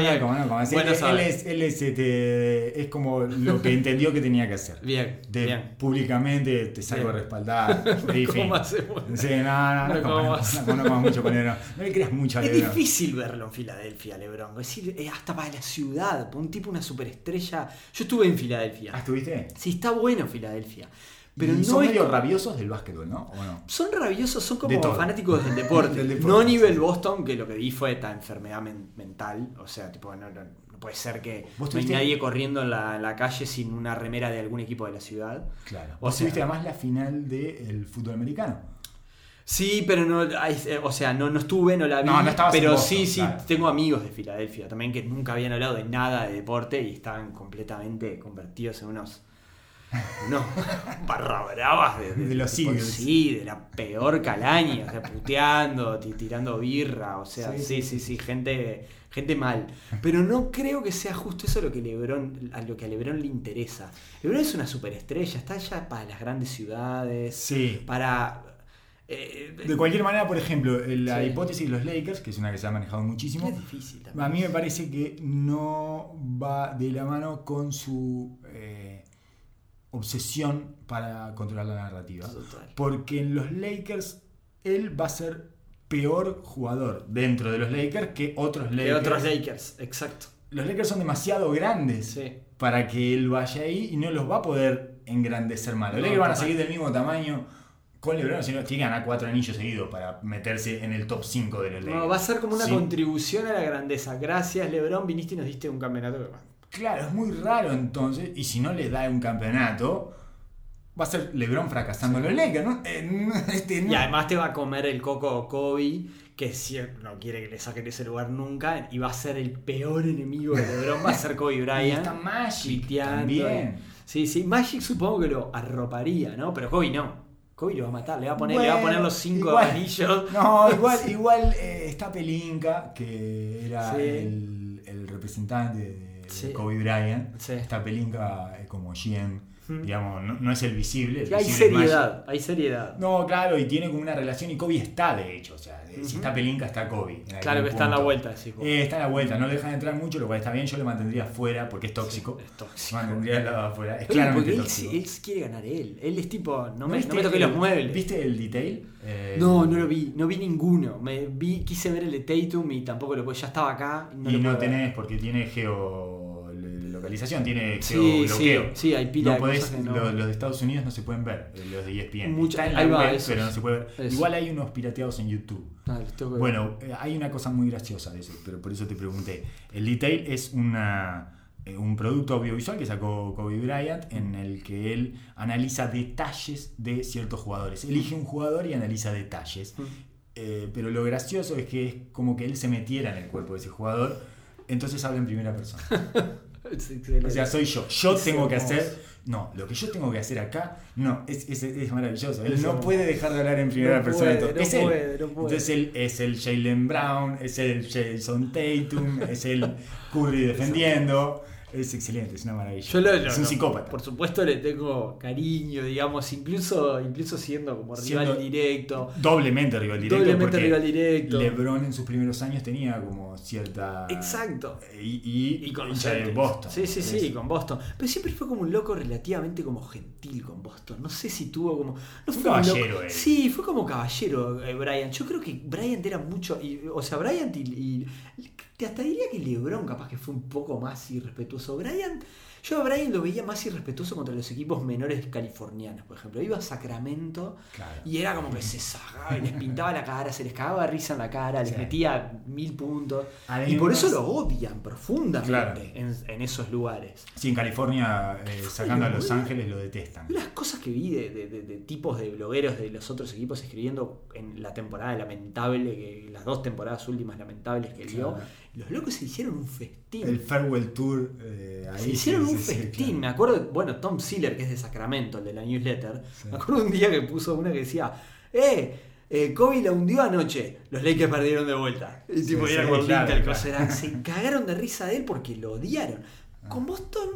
Bien. no comas, no comas. Bueno él, él es, él es, este, es como lo que entendió que tenía que hacer. Bien, De, bien. Públicamente te salgo a Bien. respaldar. ¿Cómo hacemos? Sí, no, no, no, No comas, comas. no, no comas mucho con Lebron. No le creas mucho a Es Lebron. difícil verlo en Filadelfia, LeBron. Es decir, eh, hasta para la ciudad, para un tipo, una superestrella. Yo estuve en Filadelfia. ¿Ah, estuviste? Sí, está bueno Filadelfia. Pero no son es medio rabiosos del básquetbol, ¿no? ¿O no? Son rabiosos, son De como fanáticos del deporte. Del deporte, no a nivel sí. Boston, que lo que vi fue esta enfermedad men- mental. O sea, tipo, no, no- no puede ser que ¿Vos no hay nadie corriendo en la, en la calle sin una remera de algún equipo de la ciudad. Claro. O sea- tuviste además la final del fútbol americano. Sí, pero no, eh, o sea, no, no estuve, no la vi. No, no pero Boston, sí, sí, claro. tengo amigos de Filadelfia también que nunca habían hablado de nada de deporte y estaban completamente convertidos en unos. Unos barra bravas de, De los tipo, Eagles. Sí, de la peor calaña, o sea, puteando, ti- tirando birra, o sea, Sí, sí, sí, sí, gente, gente mal. Pero no creo que sea justo eso lo que Lebron, a lo que a Lebron le interesa. Lebron es una superestrella, está ya para las grandes ciudades, Sí. para. eh, De cualquier manera, por ejemplo, la Sí. hipótesis de los Lakers, que es una que se ha manejado muchísimo, Es difícil también. a mí me parece que no va de la mano con su eh, obsesión para controlar la narrativa. Total. Porque en los Lakers él va a ser peor jugador dentro de los Lakers que otros Lakers. De otros Lakers, exacto. Los Lakers son demasiado grandes Sí. para que él vaya ahí y no los va a poder engrandecer más. Los No, Lakers van a seguir del mismo tamaño con LeBron, si no, tiene que ganar cuatro anillos seguidos para meterse en el top 5 de los Lakers. No, va a ser como una Sí. contribución a la grandeza. Gracias, LeBron, viniste y nos diste un campeonato. Claro, es muy raro entonces, y si no le da un campeonato, va a ser LeBron fracasando en los Lakers, ¿no? Este, no. Y además te va a comer el coco Kobe, que si no quiere que le saquen ese lugar nunca, y va a ser el peor enemigo de LeBron, va a ser Kobe Y Bryant. está Magic también. Sí, sí, Magic supongo que lo arroparía, ¿no? Pero Kobe no. Kobe lo va a matar, le va a poner, le va a poner los cinco igual- anillos. No, igual, igual eh, está Pelinka, que era Sí. el, el representante de Sí. Kobe Bryant. Sí. Está Pelinka eh, como GM, Hmm. digamos, no, no es el visible. el hay visible es seriedad, hay seriedad. No, claro, y tiene como una relación y Kobe está, de hecho. O sea, si está Pelinka, está Kobe. Claro que está en la vuelta, vos. Eh, está en la vuelta, no lo dejan entrar mucho, lo cual está bien. Yo lo mantendría fuera porque es tóxico. Es tóxico. Mantendría al lado afuera. Es claramente él, tóxico. él quiere ganar él. Él es tipo, no, me, no me toqué los muebles. ¿Viste el detail? Eh, No, no lo vi, no vi ninguno. Me vi, quise ver el de Tatum y tampoco lo pude. Ya estaba acá. Y no, y lo no pude ver. tenés, porque tiene geolocalización, tiene Sí, geobloqueo. sí, sí, hay pila no de podés- cosas que no- Los, los de Estados Unidos no se pueden ver, eh, los de ESPN. Mucho- Está en la web, pero no se puede ver. Eso. Igual hay unos pirateados en YouTube. Ah. Bueno, eh, hay una cosa muy graciosa de eso, pero por eso te pregunté. El Detail es una, eh, un producto audiovisual que sacó Kobe Bryant en el que él analiza detalles de ciertos jugadores. Elige un jugador y analiza detalles. Mm. Eh, pero lo gracioso es que es como que él se metiera en el cuerpo de ese jugador, entonces habla en primera persona. O sea, soy yo. Yo Es tengo que hacer. No, lo que yo tengo que hacer acá, no, es, es, es maravilloso. Él no puede dejar de hablar en primera No persona. de puede, no es él. puede, no puede. Entonces él es el Jalen Brown, es el Jason Tatum, es el Curry defendiendo. Es excelente, es una maravilla. Yo lo- es un no, psicópata. Por supuesto le tengo cariño, digamos, incluso, incluso siendo como rival Siendo- directo. Doblemente rival directo. Doblemente rival directo. LeBron en sus primeros años tenía como cierta. Exacto. Y, y, Y con de. Boston. Sí, sí, sí, con Boston. Pero siempre fue como un loco relativamente como gentil con Boston. No sé si tuvo como. No Un fue caballero loco- él. Sí, fue como caballero eh, Bryant. Yo creo que Bryant era mucho. y- o sea, Bryant y, y- te hasta diría que LeBron capaz que fue un poco más irrespetuoso. Bryant. Yo a Bryant lo veía más irrespetuoso contra los equipos menores californianos, por ejemplo. Iba a Sacramento Claro. y era como que se sacaba y les pintaba la cara, se les cagaba risa en la cara, les Sí. metía mil puntos. y por eso lo odian profundamente Claro. en, en esos lugares. Sí, en California, eh, sacando a Los. Ángeles, lo detestan. Las cosas que vi de, de- de- de tipos de blogueros de los otros equipos escribiendo en la temporada lamentable, que las dos temporadas últimas lamentables que vio, Claro. Los locos se hicieron un festín. El Farewell Tour, eh, ahí se hicieron sí, un sí, festín. claro. Me acuerdo, bueno, Tom Siller, que es de Sacramento, el de la newsletter, Sí. me acuerdo un día que puso una que decía, ¡eh! eh, Kobe la hundió anoche, los Lakers perdieron de vuelta. Y tipo, era con claro, se cagaron de risa de él porque lo odiaron. Con Boston,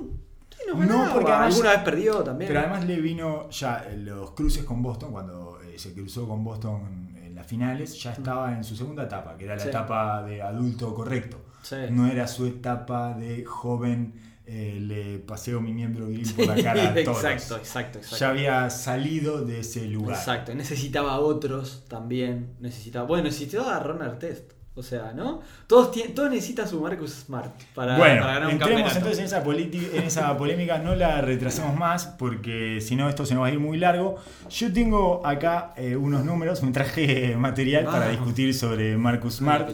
no, No, porque además- alguna vez perdió también. Pero además le vino ya eh, los cruces con Boston, cuando eh, se cruzó con Boston las finales, ya estaba en su segunda etapa, que era la Sí. etapa de adulto correcto. Sí. No era su etapa de joven, eh, le paseo mi miembro viril por la cara a todos. exacto, exacto, exacto. Ya había salido de ese lugar. Exacto, necesitaba otros también. Necesitaba, bueno, necesitaba a Ron Artest. O sea, ¿no? Todos, necesitan su Marcus Smart para, bueno, para ganar un entremos campeonato. entonces en esa, en esa polémica, no la retrasemos más porque si no esto se nos va a ir muy largo. Yo tengo acá eh, unos números, me traje material para Vamos. discutir sobre Marcus Smart.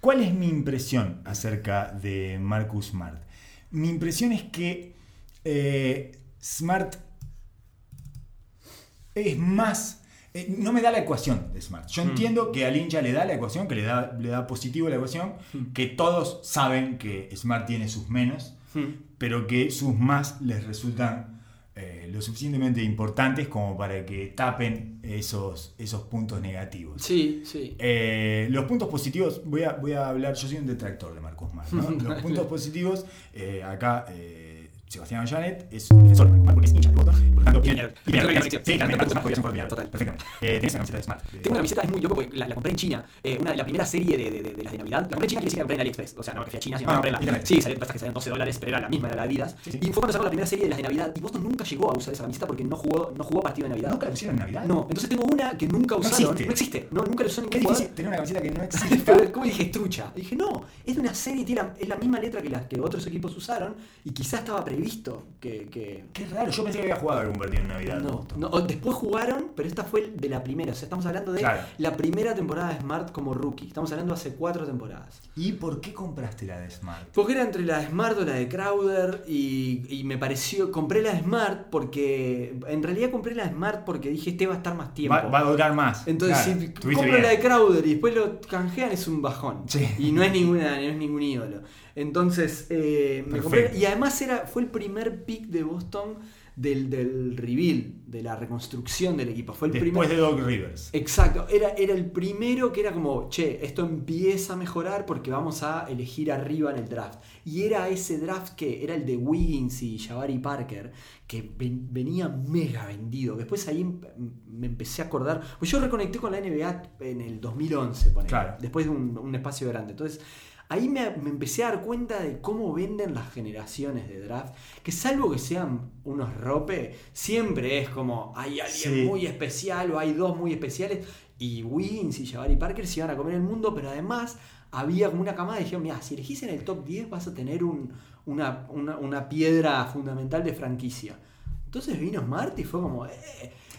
¿Cuál es mi impresión acerca de Marcus Smart? Mi impresión es que eh, Smart es más... eh, no me da la ecuación de Smart. Yo Mm. entiendo que al hincha le da la ecuación, que le da, le da positivo la ecuación, Mm. que todos saben que Smart tiene sus menos, Hmm. pero que sus más les resultan eh, lo suficientemente importantes como para que tapen esos, esos puntos negativos. Sí, sí. Eh, los puntos positivos, voy a, voy a hablar, yo soy un detractor de Marcos Smart. ¿no? Los puntos positivos, acá Sebastián Janet es un defensor porque es hincha de Boston. Por lo tanto, y bien, Genial. sí, claramente Marcus Smart podría ser un jugador. Total. Perfectamente. Eh, tenés una camiseta de Smart. Tengo una camiseta, es muy loco porque la, la compré en China. Eh, una de la primera serie de, de, de, de las de Navidad. La compré en China, quiere decir que la compré en AliExpress. O sea, no que fui a China, sino Ah, que compré en la. Sí, salió, pasa que salían 12 dólares, pero era la misma, era la Adidas. Sí, sí. Y fue cuando sacaron la primera serie de las de Navidad. Y Boston nunca llegó a usar esa camiseta porque no jugó, no jugó partido de Navidad. ¿Nunca lo pusieron en Navidad? No, entonces tengo una que nunca No usaron. existe. No existe. No, nunca usó Qué ningún jugador. tener una camiseta que no existe. ¿Cómo dije trucha? Y dije, no, es de una serie, tiene la- es la misma letra que las que otros equipos usaron y quizás estaba previsto que. que- Qué raro, yo pensé que había jugado algún partido en Navidad. no, después jugaron, pero esta fue de la primera. O sea, estamos hablando de Claro. la primera temporada de Smart como rookie. Estamos hablando hace cuatro temporadas. ¿Y por qué compraste la de Smart? Porque era entre la de Smart o la de Crowder y, y me pareció, compré la de Smart porque, en realidad compré la de Smart porque dije, este va a estar más tiempo. Va, va a durar más. Entonces, Claro, si compro bien. la de Crowder y después lo canjean, es un bajón. Sí. Y no es, ninguna, no es ningún ídolo. Entonces, eh, me compré. Y además era, fue el primer pick de Boston del, del reveal, de la reconstrucción del equipo. Fue el Después primer. de Doc Rivers. Exacto, era, era el primero que era como, che, esto empieza a mejorar porque vamos a elegir arriba en el draft. Y era ese draft que era el de Wiggins y Jabari Parker, que ven- venía mega vendido. Después ahí em- me empecé a acordar, pues yo reconecté con la NBA en el 2011, ponele, Claro. después de un, un espacio grande. Entonces ahí me, me empecé a dar cuenta de cómo venden las generaciones de draft, que salvo que sean unos rope, siempre es como hay alguien Sí. muy especial o hay dos muy especiales. Y Wiggins y Jabari Parker se iban a comer el mundo, pero además había como una camada y dijeron, mira, si elegís en el top 10 vas a tener un- una, una- una piedra fundamental de franquicia. Entonces vino Smart y fue como... Eh,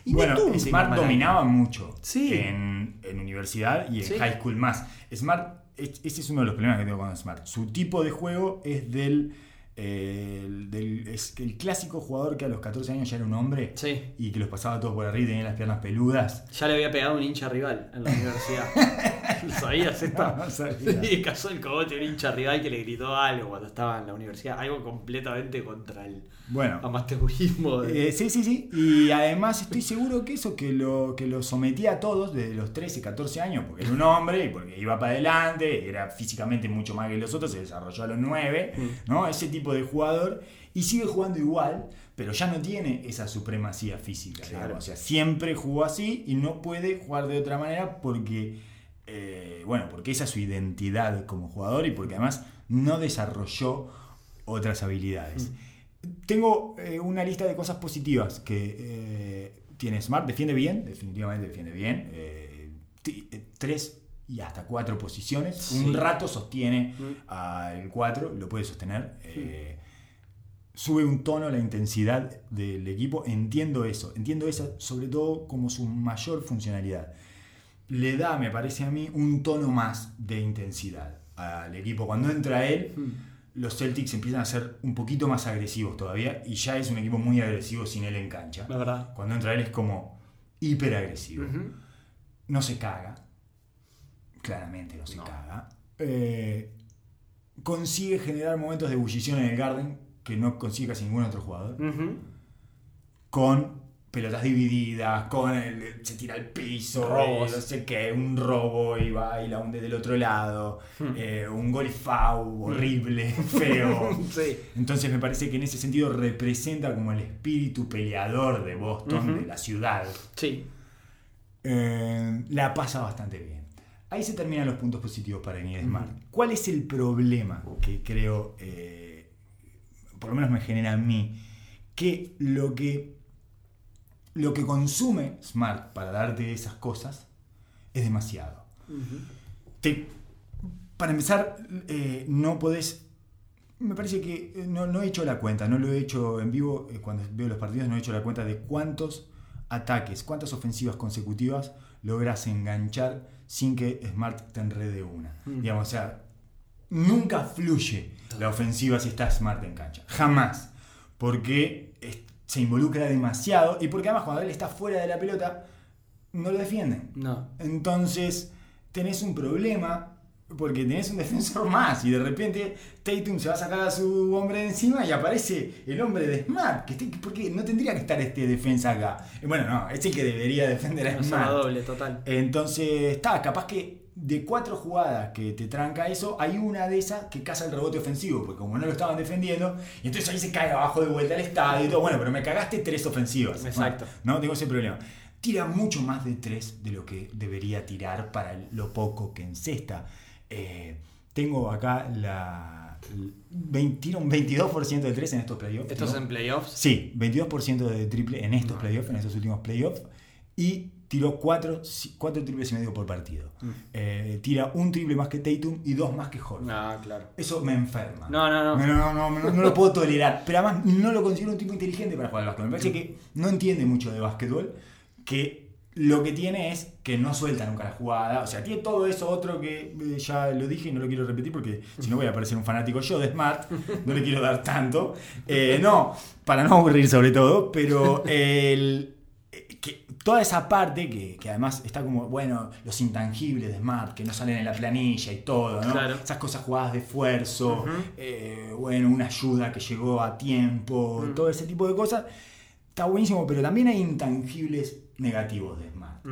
y no bueno, Smart dominaba mucho Sí. en, en universidad y en Sí. high school más. Smart, es- ese es uno de los problemas que tengo con Smart. Su tipo de juego es del, eh, el- del- es el clásico jugador que a los 14 años ya era un hombre Sí. y que los pasaba todos por arriba y tenía las piernas peludas. Ya le había pegado un hincha rival en la universidad. ¿Lo ¿Sabías esto? No, no sabía. Y cazó el cogote un hincha rival que le gritó algo cuando estaba en la universidad. Algo completamente contra el Bueno, amateurismo. de- Eh, sí, sí, sí. Y además estoy seguro que eso que lo, que lo sometía a todos desde los 13, 14 años, porque era un hombre y porque iba para adelante, era físicamente mucho más que los otros, se desarrolló a los 9, Mm. ¿no? Ese tipo de jugador. Y sigue jugando igual, pero ya no tiene esa supremacía física. Claro. O sea, siempre jugó así y no puede jugar de otra manera porque, eh, bueno, porque esa es su identidad como jugador y porque además no desarrolló otras habilidades. Tengo eh, una lista de cosas positivas que eh, tiene Smart. Defiende bien, definitivamente defiende bien. Tres y hasta cuatro posiciones. Sí. Un rato sostiene Mm. al 4, lo puede sostener. Sube un tono la intensidad del equipo. Entiendo eso. Entiendo eso sobre todo como su mayor funcionalidad. Le da, me parece a mí, un tono más de intensidad al equipo. Cuando entra él, Mm. los Celtics empiezan a ser un poquito más agresivos todavía y ya es un equipo muy agresivo sin él en cancha. La verdad. Cuando entra él es como hiper agresivo. No se caga. Claramente no se No. caga. Eh, consigue generar momentos de ebullición en el Garden que no consigue casi ningún otro jugador. Con pelotas divididas, con el, se tira al piso, Robos. no sé qué, un robo y va y la hunde del otro lado, Hmm. eh, un gol foul horrible, feo. Sí. Entonces me parece que en ese sentido representa como el espíritu peleador de Boston, de la ciudad. Sí. Eh, la pasa bastante bien. Ahí se terminan los puntos positivos para Smart. Ujú. ¿Cuál es el problema que creo, eh, por lo menos me genera a mí, que lo que lo que consume Smart para darte esas cosas es demasiado? Te- para empezar, eh, no podés. Me parece que eh, no, no he hecho la cuenta, no lo he hecho en vivo eh, cuando veo los partidos, no he hecho la cuenta de cuántos ataques, cuántas ofensivas consecutivas logras enganchar sin que Smart te enrede una. Digamos, o sea, nunca fluye la ofensiva si está Smart en cancha. Jamás. Porque es- se involucra demasiado y porque además cuando él está fuera de la pelota, no lo defienden. No. Entonces, tenés un problema Porque tenés un defensor más y de repente Tatum se va a sacar a su hombre de encima y aparece el hombre de Smart. Que esté- porque no tendría que estar este defensa acá. Bueno, no, es el que debería defender a zona Smart. doble, total. Entonces, está, capaz que de cuatro jugadas que te tranca eso, hay una de esas que caza el rebote ofensivo, porque como no lo estaban defendiendo, y entonces ahí se cae abajo de vuelta al estadio y todo. Bueno, pero me cagaste tres ofensivas. Exacto. Bueno, no tengo ese problema. Tira mucho más de tres de lo que debería tirar para lo poco que encesta. Eh, tengo acá la. el 20 tira un 22% de tres en estos playoffs. ¿Estos ¿no? en playoffs? Sí, 22% de triple en estos playoffs, en estos últimos playoffs. Y tiró 4 cuatro, triples y medio por partido. Mm. Eh, tira un triple más que Tatum y dos más que Horford. No, claro. Eso me enferma. No, no, no. No, no, no, no, no lo puedo tolerar. Pero además no lo considero un tipo inteligente para jugar al básquet. Me parece que no entiende mucho de básquetbol. Que lo que tiene es que no suelta nunca la jugada. O sea, tiene todo eso otro que eh, ya lo dije y no lo quiero repetir porque si no voy a parecer un fanático yo de Smart. No le quiero dar tanto. Eh, no, para no aburrir sobre todo. Pero el, toda esa parte que, que además está como, bueno, los intangibles de Smart que no salen en la planilla y todo, ¿no? Claro. Esas cosas jugadas de esfuerzo, eh, bueno, una ayuda que llegó a tiempo, Mm. todo ese tipo de cosas. Está buenísimo, pero también hay intangibles negativos de Smart.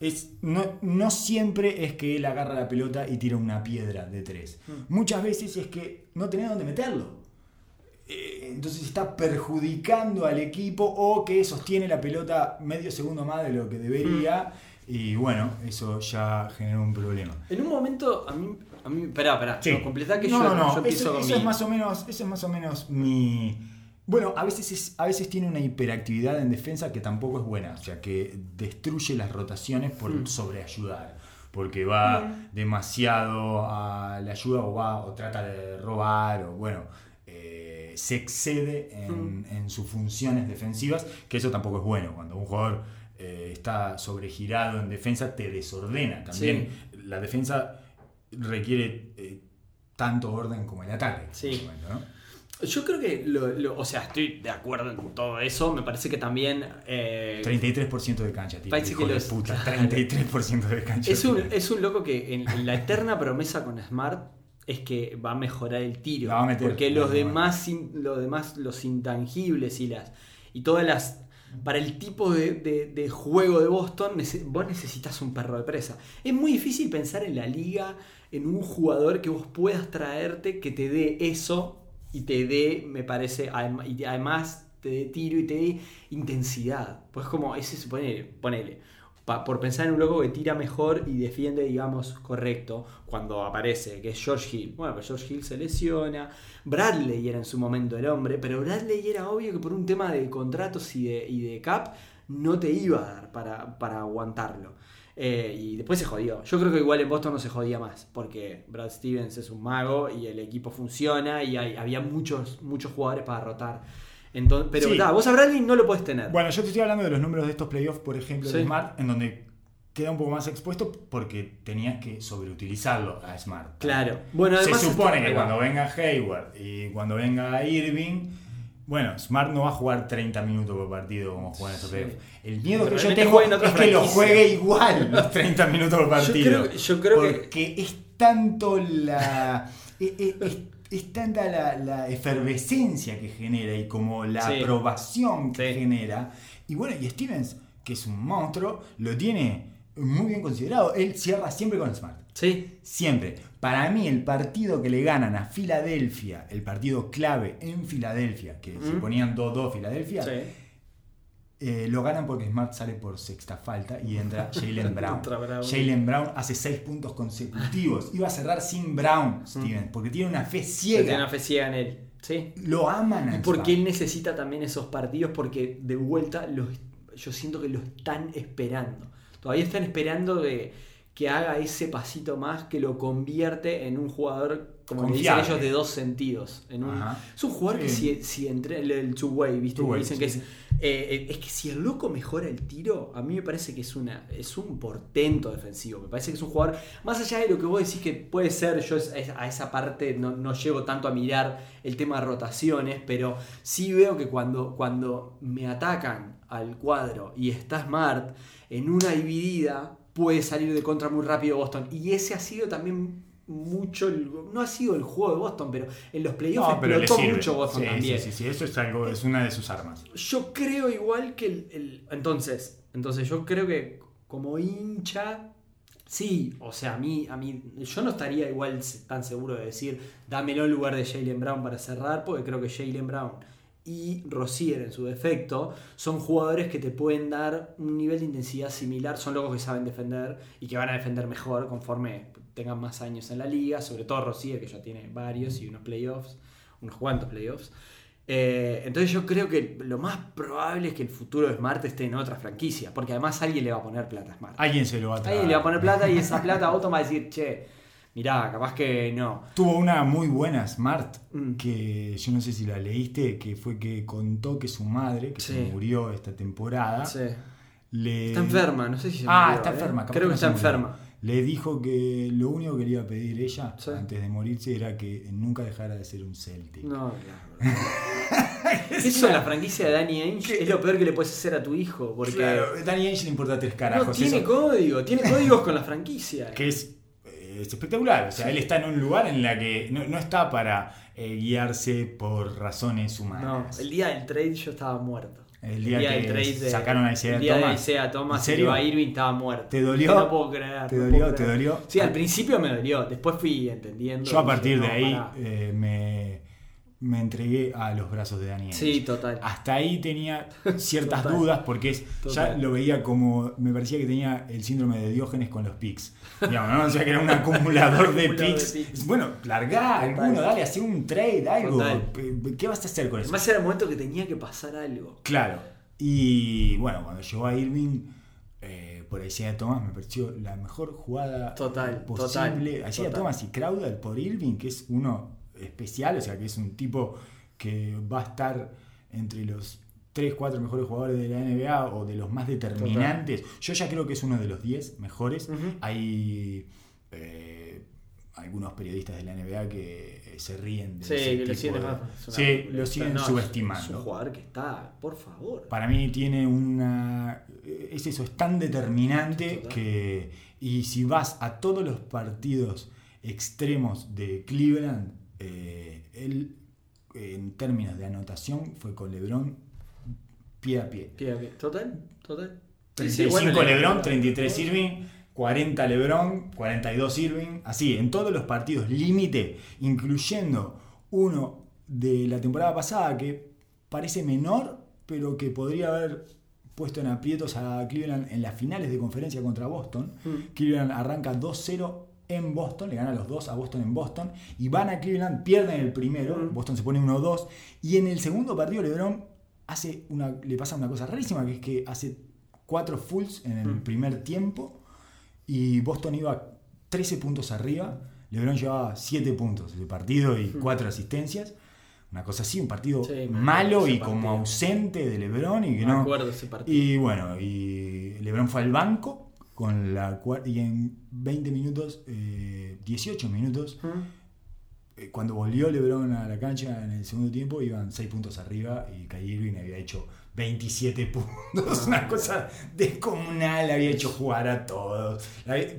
Es, no, no siempre es que él agarra la pelota y tira una piedra de tres. Mm. Muchas veces es que no tenés dónde meterlo. Eh, Entonces está perjudicando al equipo o que sostiene la pelota medio segundo más de lo que debería. Y bueno, eso ya genera un problema. En un momento, a mí. A mí esperá, esperá. Sí. No, completá que no, yo, no, no. yo empiezo eso, con eso mi- es más o menos, eso es más o menos mi. Bueno, a veces, es- a veces tiene una hiperactividad en defensa que tampoco es buena, o sea, que destruye las rotaciones por Mm. sobreayudar, porque va demasiado a la ayuda o va o trata de robar o bueno, se excede en, en sus funciones defensivas, que eso tampoco es bueno, cuando un jugador eh, está sobregirado en defensa te desordena también. La defensa requiere eh, tanto orden como el ataque. Sí. Yo creo que, lo, lo- o sea, estoy de acuerdo en todo eso. Me parece que también. eh, 33% de cancha, tío. Parece hijo que de puta. claro. 33% de cancha. es, un, es un loco que en, en la eterna promesa con Smart es que va a mejorar el tiro. Meter. porque los demás, los demás, los intangibles y las. Y todas las. Para el tipo de, de- de juego de Boston, vos necesitas un perro de presa. Es muy difícil pensar en la liga, en un jugador que vos puedas traerte, que te dé eso y te dé, me parece, y además te dé tiro y te dé intensidad. Pues como ese, se ponele, ponele. Por pensar en un loco que tira mejor y defiende, digamos, correcto, cuando aparece, que es George Hill. Bueno, pues George Hill se lesiona. Bradley era en su momento el hombre, pero Bradley era obvio que por un tema de contratos y de, y de cap no te iba a dar para, para aguantarlo. Eh, y después se jodió. Yo creo que igual en Boston no se jodía más, porque Brad Stevens es un mago y el equipo funciona y había muchos, muchos jugadores para rotar. Entonces, pero Sí. ta, vos a Bradley no lo podés tener. Bueno, yo te estoy hablando de los números de estos playoffs, por ejemplo, de. Smart, en donde queda un poco más expuesto porque tenías que sobreutilizarlo a Smart. Claro. Bueno, Se supone que cuando venga Hayward y cuando venga Irving, bueno, Smart no va a jugar 30 minutos por partido como juegan estos Sí. playoffs. El miedo que yo tengo en es que lo juegue igual los 30 minutos por partido. creo- yo creo que- porque es tanto la. es, es- es- tanta la, la efervescencia que genera y como la Sí. aprobación que Sí. genera. Y bueno, y Stevens, que es un monstruo, lo tiene muy bien considerado. Él cierra siempre con Smart. Sí, Siempre. Para mí, el partido que le ganan a Filadelfia, el partido clave en Filadelfia, que se ponían 2-2 Filadelfia, sí. Eh, lo ganan porque Smart sale por sexta falta y entra Jalen Brown. Jalen Brown hace 6 puntos consecutivos. Iba a cerrar sin Brown, Steven, porque tiene una fe ciega. Tiene una fe ciega en él. Sí. Lo aman a Y porque él necesita también esos partidos porque de vuelta los, yo siento que lo están esperando. Todavía están esperando que haga ese pasito más que lo convierte en un jugador, como le dicen ellos, de dos sentidos. En un- Ajá. es un jugador que si, si entre el, el two-way, ¿viste? Two-way, dicen sí, que es, eh, eh, es que si el loco mejora el tiro, a mí me parece que es, una, es un portento defensivo. Me parece que es un jugador, más allá de lo que vos decís que puede ser, yo es- es- a esa parte no, no llego tanto a mirar el tema de rotaciones, pero sí veo que cuando, cuando me atacan al cuadro y está Smart en una dividida, puede salir de contra muy rápido Boston. Y ese ha sido también mucho. el- no ha sido el juego de Boston, pero en los playoffs No, explotó mucho Boston Sí, también. Sí, sí, sí, eso es algo, es una de sus armas. Yo creo igual que el, el- entonces, entonces yo creo que como hincha sí, o sea, a mí a mí yo no estaría igual tan seguro de decir, dámelo en lugar de Jalen Brown para cerrar, porque creo que Jalen Brown y Rozier en su defecto son jugadores que te pueden dar un nivel de intensidad similar, son locos que saben defender y que van a defender mejor conforme tengan más años en la liga, sobre todo Rozier que ya tiene varios y unos playoffs, unos cuantos playoffs. Eh, entonces yo creo que lo más probable es que el futuro de Smart esté en otra franquicia, porque además alguien le va a poner plata a Smart. Alguien se lo va a traer. Alguien le va a poner plata y esa plata Otto va a decir, che, mirá, capaz que no. Tuvo una muy buena Smart, Mm. que yo no sé si la leíste, que fue que contó que su madre, que se murió esta temporada, Sí. le... Está enferma, no sé si se Ah, murió, está ¿eh? enferma. capaz Creo que no está murió. enferma. Le dijo que lo único que le iba a pedir ella Sí. antes de morirse era que nunca dejara de ser un Celtic. No, claro. Eso en la franquicia de Danny Ainge es lo peor que le puedes hacer a tu hijo, porque Claro, Danny Ainge le importa tres no carajos. tiene eso, código, tiene códigos con la franquicia. que es, eh, es espectacular. O sea, él está en un lugar en la que no, no está para eh, guiarse por razones No, humanas. el día del trade yo estaba muerto. El día que sacaron a Isaiah el día Thomas. de Isaiah Thomas ¿En y a Irving estaba muerto. ¿Te dolió? No puedo creer. ¿Te no dolió? ¿Te dolió? Sí, al principio me dolió. Después fui entendiendo. Yo a partir dije, de no, ahí eh, me, me entregué a los brazos de Ainge. Sí, total. Hasta ahí tenía ciertas Total. dudas porque es- ya lo veía como, me parecía que tenía el síndrome de Diógenes con los pics. Digamos, ¿no? O sea que era un acumulador de pics. Bueno, largá alguno, dale, hacer un trade, algo. Total. ¿Qué vas a hacer con eso? Además era el momento que tenía que pasar algo. Claro. Y bueno, cuando llegó a Irving, eh, por Isaiah Thomas me pareció la mejor jugada Total, posible. total, Isaiah. Thomas y Crowder por Irving, que es uno especial, o sea, que es un tipo que va a estar entre los 3, 4 mejores jugadores de la NBA o de los más determinantes. Yo ya creo que es uno de los 10 mejores. Hay eh, algunos periodistas de la NBA que eh, se ríen de Sí, ese que lo tipo de- una- Sí, lo siguen no, Es un subestimando. jugador que está, por favor. Para mí tiene una. Es eso, es tan determinante Total. que. Y si vas a todos los partidos extremos de Cleveland, eh, él, en términos de anotación, fue con LeBron pie a pie. Pie a pie. Total, total. Sí, 35 sí, bueno, LeBron, le- 33 Irving, 40 LeBron, 42 Irving, así, en todos los partidos límite, incluyendo uno de la temporada pasada que parece menor, pero que podría haber puesto en aprietos a Cleveland en las finales de conferencia contra Boston. Mm. Cleveland arranca 2-0 en Boston, le gana los dos a Boston en Boston, y van a Cleveland, pierden el primero, Mm. Boston se pone 1-2, y en el segundo partido LeBron hace una, le pasa una cosa rarísima, que es que hace cuatro fulls en el Mm. primer tiempo, y Boston iba 13 puntos arriba, LeBron llevaba 7 puntos de partido y 4 asistencias. Una cosa así, un partido. Sí, malo y como ausente de LeBron y que Me no. acuerdo ese partido. Y bueno, y LeBron fue al banco con la y en 20 minutos, eh, 18 minutos, eh, cuando volvió LeBron a la cancha en el segundo tiempo, iban 6 puntos arriba y Kyrie Irving había hecho 27 puntos, una cosa descomunal, había hecho jugar a todos.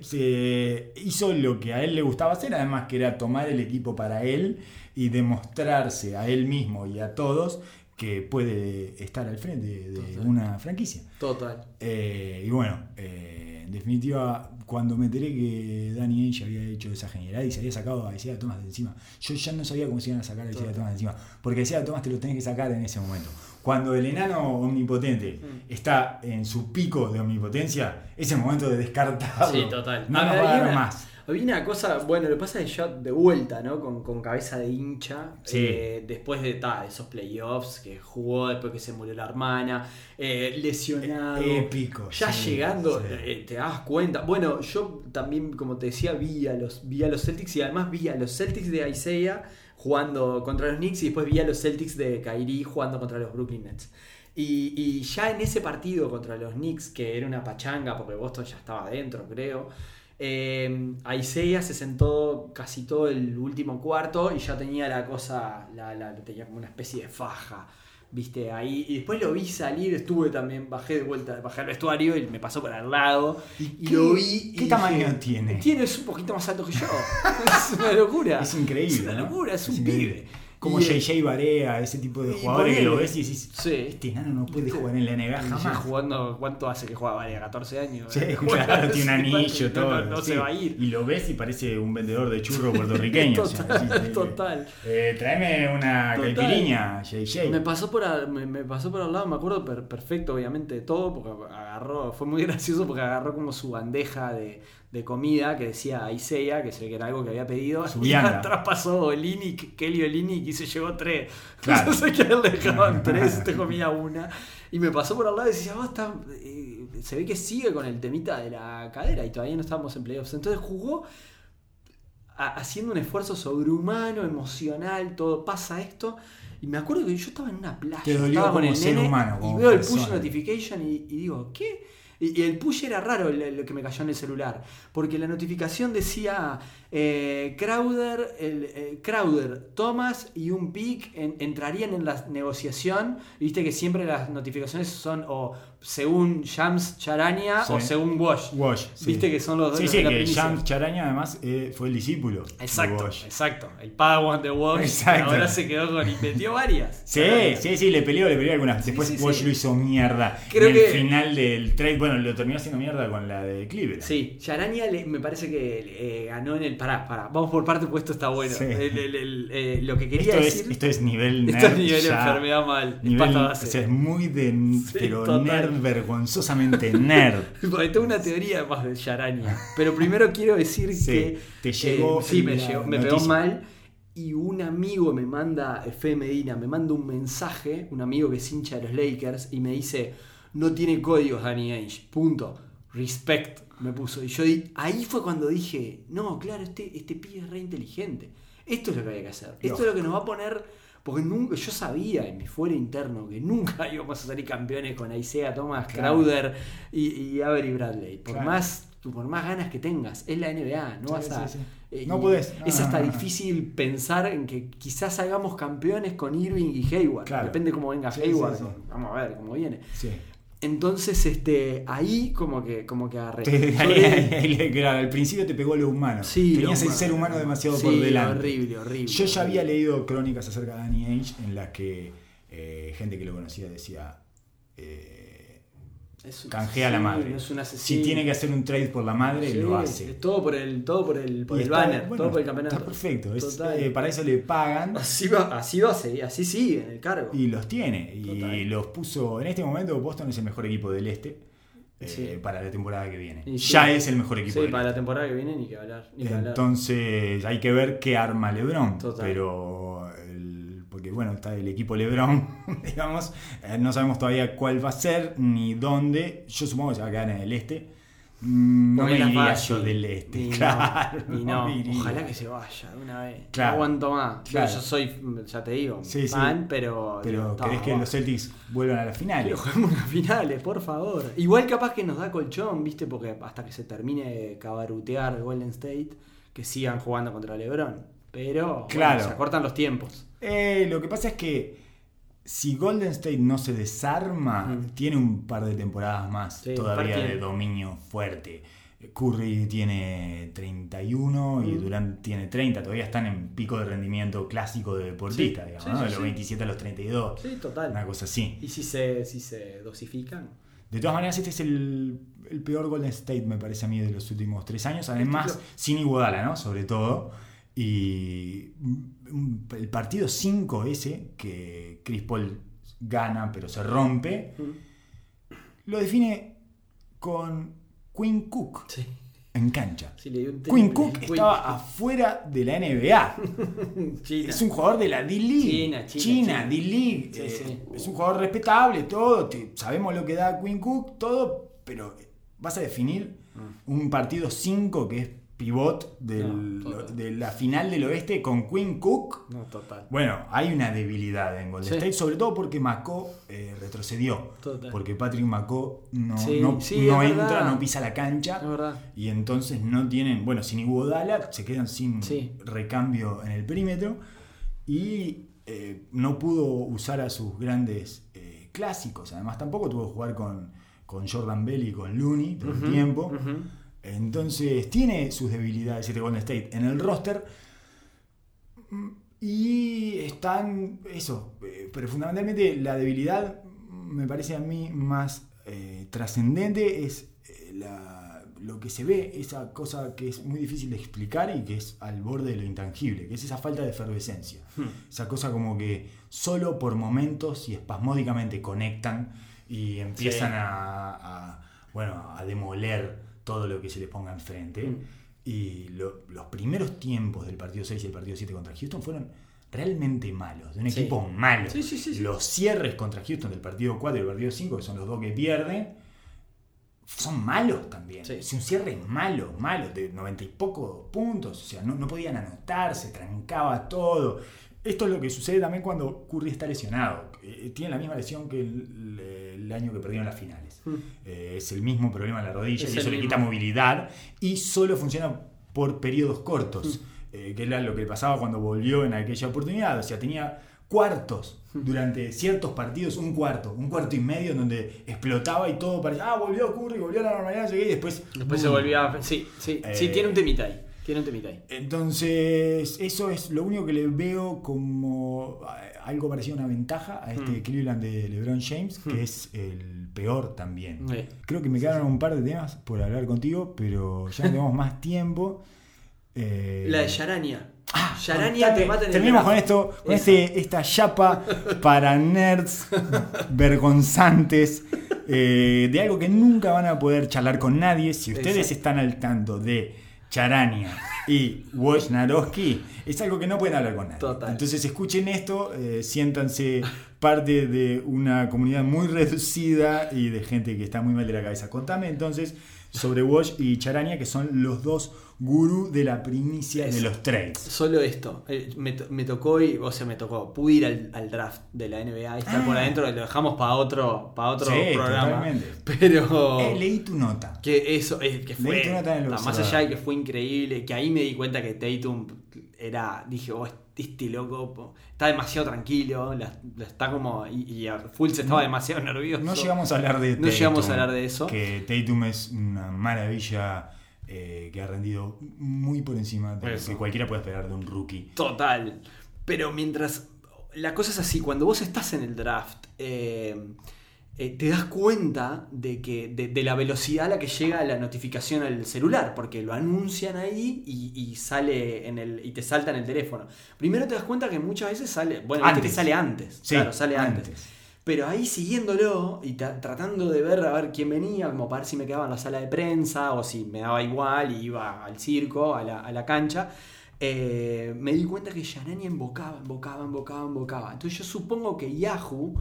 Se hizo lo que a él le gustaba hacer, además que era tomar el equipo para él y demostrarse a él mismo y a todos que puede estar al frente de Total. una franquicia. Total. Eh, y bueno, eh, en definitiva, cuando me enteré que Danny Ainge había hecho esa genialidad y se había sacado a Isaiah Thomas de encima, yo ya no sabía cómo se iban a sacar a Isaiah. Thomas de encima, porque Isaiah Thomas te lo tenés que sacar en ese momento. Cuando el enano omnipotente Mm. está en su pico de omnipotencia, ese momento de descartado. Sí, total. No nos va a dar más. Había una cosa, bueno, lo pasa es ya de vuelta, ¿no? Con, con cabeza de hincha. Sí. eh, después de ta, esos playoffs que jugó, después que se murió la hermana, eh, lesionado. Épico. Ya sí, llegando, sí. eh, te das cuenta. Bueno, yo también, como te decía, vi a los, vi a los Celtics y además vi a los Celtics de Isaiah jugando contra los Knicks y después vi a los Celtics de Kyrie jugando contra los Brooklyn Nets. Y, y ya en ese partido contra los Knicks, que era una pachanga porque Boston ya estaba adentro, creo. Eh, Isaiah se sentó casi todo el último cuarto y ya tenía la cosa, la, la- tenía como una especie de faja Viste, ahí. Y después lo vi salir, estuve también, bajé de vuelta, bajé al vestuario y me pasó por al lado. Y, lo vi. qué y tamaño tiene? Tiene, es un poquito más alto que yo. es una locura. Es increíble. Es una ¿no? locura, es un pibe. Como JJ Barea, ese tipo de jugadores que lo ves y decís, Sí. este enano no puede jugar en la NBA jamás. jugando, ¿cuánto hace que juega? Vale, 14 años. Sí, claro, tiene un anillo, todo. No, se va a ir. Y lo ves y parece un vendedor de churro puertorriqueño. Total, total. Eh, tráeme una Total. caipiriña, JJ. Me pasó por me, me pasó por al lado, me acuerdo per- perfecto, obviamente, de todo, porque agarró, fue muy gracioso porque agarró como su bandeja de, de comida que decía Isaiah, que se ve que era algo que había pedido, Su y atrás pasó Olinic, Kelly Olinic, y se llevó tres. Claro. Entonces que él le dejaban tres, te comía una. Y me pasó por al lado y decía, vos está, eh, se ve que sigue con el temita de la cadera y todavía no estábamos en playoffs. Entonces jugó a- haciendo un esfuerzo sobrehumano, emocional, todo pasa esto. Y me acuerdo que yo estaba en una playa, Te dolió estaba con el ser nene humano, y veo el push notification y, y digo, ¿qué? Y, el push era raro lo que me cayó en el celular, porque la notificación decía eh, Crowder, el, eh, Crowder, Thomas y un pick en- entrarían en la negociación. Viste que siempre las notificaciones son o según Shams Charania Sí. o según Wash. Wash. sí. Viste que son los dos Sí, los sí, de la que. Shams Charaña además eh, fue el discípulo. de Exacto, Wash. exacto. El Padawan de Wash. Exacto. Ahora se quedó con. Y metió varias. Sí, sí, sí, le peleó, le peleó algunas. Después Wash lo hizo mierda. Creo en que- el final del trade, bueno, lo terminó haciendo mierda con la de Cleveland. Sí, Yarania le- me parece que ganó en el. Pará, pará. Vamos por parte, pues esto está bueno. Sí. El- el- el, eh, lo que quería Esto decir. es, esto es nivel nerd. esto es nivel ya. enfermedad mal. Nivel, o sea, es muy de. Sí, pero total. nerd, vergonzosamente nerd. Porque tengo una teoría más de Yarania. Pero primero quiero decir Sí, que. te llegó eh, sí, me, llegó, me pegó mal. Y un amigo me manda, Fe Medina, me manda un mensaje, un amigo que es hincha de los Lakers, y me dice: No tiene códigos Danny Ainge. Punto. Respect, me puso. Y yo ahí fue cuando dije: No, claro, este, este pibe es re inteligente. Esto es lo que había que hacer. Esto es lo que nos va a poner. Porque nunca, yo sabía en mi fuera interno que nunca íbamos a salir campeones con Isaiah Thomas, Claro. Crowder y, y Avery Bradley. Por Claro. más por más ganas que tengas, es la NBA, no Sí, vas a. sí, sí. eh, No podés, no, es hasta no, no. difícil pensar en que quizás hagamos campeones con Irving y Hayward. Claro. Depende cómo venga Hayward. Vamos a ver cómo viene. Entonces, este, ahí como que, como que agarré. Sobre- claro, al principio te pegó lo humano. Sí, Tenías lo el ser humano demasiado Sí, por delante. Horrible, horrible. Yo ya había leído crónicas acerca de Danny Ainge en las que eh, gente que lo conocía decía eh, canjea la madre. Es un Si tiene que hacer un trade por la madre, Sí, lo hace. todo por el, todo por el, por el está- banner, bueno, todo por el campeonato. Está perfecto. es- eh, para eso le pagan Así va, así va a seguir, así sigue en el cargo. y los tiene. Y los puso. En este momento, Boston es el mejor equipo del este eh, Sí. para la temporada que viene. Y sí. ya es el mejor equipo Sí, del para este. la temporada que viene ni que hablar. Ni que hablar. Entonces hay que ver qué arma LeBron. Total. Pero porque bueno, está el equipo LeBron, digamos, eh, no sabemos todavía cuál va a ser ni dónde. Yo supongo que se va a quedar en el este. Mm, No me iría fácil. yo del este, Y no, claro. y no, ojalá que se vaya de una vez. Claro. No aguanto más. Yo- Claro. Yo soy, ya te digo, Sí, sí. fan, pero. Pero digo, querés "Ta, que va". los Celtics vuelvan a las finales. Quiero juguemos unas finales, por favor. Igual capaz que nos da colchón, ¿viste? Porque hasta que se termine de cabarutear Golden State, que sigan jugando contra LeBron. Pero bueno, Claro. se acortan los tiempos. Eh, lo que pasa es que si Golden State no se desarma, Mm. tiene un par de temporadas más Sí, todavía de dominio fuerte. Curry tiene 31 y Mm. Durant tiene 30, todavía están en pico de rendimiento clásico de deportista, Sí, digamos, sí, ¿no? de los sí. 27 a los 32, Sí, total. una cosa así. ¿Y si se, si se dosifican? De todas maneras, este es el, el peor Golden State, me parece a mí, de los últimos tres años. Además, Este sin Iguodala, ¿no? Sobre todo. Y el partido 5 ese, que Chris Paul gana, pero se rompe, lo define con Quinn Cook Sí. en cancha. Sí, Quinn. Cook estaba afuera de la NBA. China. Es un jugador de la D-League. China, China, China. D-League. Sí, Eh. Es un jugador respetable, todo. te- sabemos lo que da Quinn Cook, todo. Pero vas a definir un partido 5 que es pivot del- No, total. de la final del oeste con Quinn Cook. No, total. Bueno, hay una debilidad en Golden Sí. State, sobre todo porque Macó eh, retrocedió. Total. Porque Patrick Macó no, Sí, no, sí, no es entra, verdad. no pisa la cancha. Y entonces no tienen, bueno, sin Iguodala se quedan sin recambio en el perímetro. Y eh, no pudo usar a sus grandes eh, clásicos. Además, tampoco tuvo que jugar con, con Jordan Bell y con Looney todo el Ujú, tiempo. ujú. Entonces, tiene sus debilidades este Golden State en el roster. Y están, eso, eh, pero fundamentalmente la debilidad me parece a mí más eh, trascendente es eh, la- lo que se ve, esa cosa que es muy difícil de explicar y que es al borde de lo intangible, que es esa falta de efervescencia. Esa cosa como que solo por momentos y espasmódicamente conectan y empiezan Sí. a, a, bueno, a demoler todo lo que se les ponga enfrente. Mm. Y lo- los primeros tiempos del partido 6 y el partido 7 contra Houston fueron realmente malos, de un Sí. equipo malo. Sí, sí. Los cierres contra Houston del partido 4 y el partido 5, que son los dos que pierden, son malos también. Es un cierre malo, malo, de 90 y pocos puntos. O sea, no, no podían anotar, se trancaba todo. Esto es lo que sucede también cuando Curry está lesionado. Eh, tiene la misma lesión que el, el año que perdieron las finales. Mm. Eh, es el mismo problema en la rodilla Es y eso le quita movilidad y solo funciona por periodos cortos, Mm. eh, que era lo que pasaba cuando volvió en aquella oportunidad. O sea, tenía cuartos Mm. durante ciertos partidos, un cuarto, un cuarto y medio en donde explotaba y todo parecía, ah, volvió Curry, volvió a la normalidad, qué", y después... Después se volvía. a- Sí, sí, sí, tiene un temita ahí. Tiene un temita ahí. Entonces, eso es lo único que le veo como eh, algo parecido a una ventaja a este Mm. Cleveland de LeBron James, que Mm. es el peor también. Sí. Creo que me quedaron un par de temas por hablar contigo, pero ya no tenemos más tiempo. Eh, La de Yarania. Ah, Yarania te mata en el Terminemos con esto, con este, esta chapa para nerds vergonzantes eh, de algo que nunca van a poder charlar con nadie. Si ustedes Exacto. están al tanto de Charania y Wojnarowski, es algo que no pueden hablar con nadie. Total. Entonces escuchen esto, eh, siéntanse parte de una comunidad muy reducida y de gente que está muy mal de la cabeza. Contame entonces sobre Woj y Charania, que son los dos gurús de la primicia de los trades. Solo esto. Eh, Me, to- me tocó, y, o sea, me tocó. Pude ir al, al draft de la NBA y estar Ah. por adentro. Lo dejamos para otro, para otro Sí, programa. totalmente. Pero. Eh, leí tu nota. Que eso, eh, que fue. Leí tu nota en el Más allá de que fue increíble, que ahí me di cuenta que Tatum era. Dije, oh, este loco po, está demasiado tranquilo, la, la está como. Y, y se estaba demasiado nervioso. No llegamos a hablar de No llegamos a hablar de eso. Que Tatum es una maravilla eh, que ha rendido muy por encima de lo que cualquiera puede esperar de un rookie. Total. Pero mientras. La cosa es así, cuando vos estás en el draft, eh, eh, te das cuenta de que. De, de la velocidad a la que llega la notificación al celular. Porque lo anuncian ahí y, y sale en el. y te salta en el teléfono. Primero te das cuenta que muchas veces sale. Bueno, Antes. que sale antes. Sí, claro, sale antes. antes. Pero ahí siguiéndolo y ta- tratando de ver a ver quién venía, como para ver si me quedaba en la sala de prensa o si me daba igual y iba al circo, a la, a la cancha, eh, me di cuenta que Yanani embocaba, embocaba, embocaba, embocaba. Entonces yo supongo que Yahoo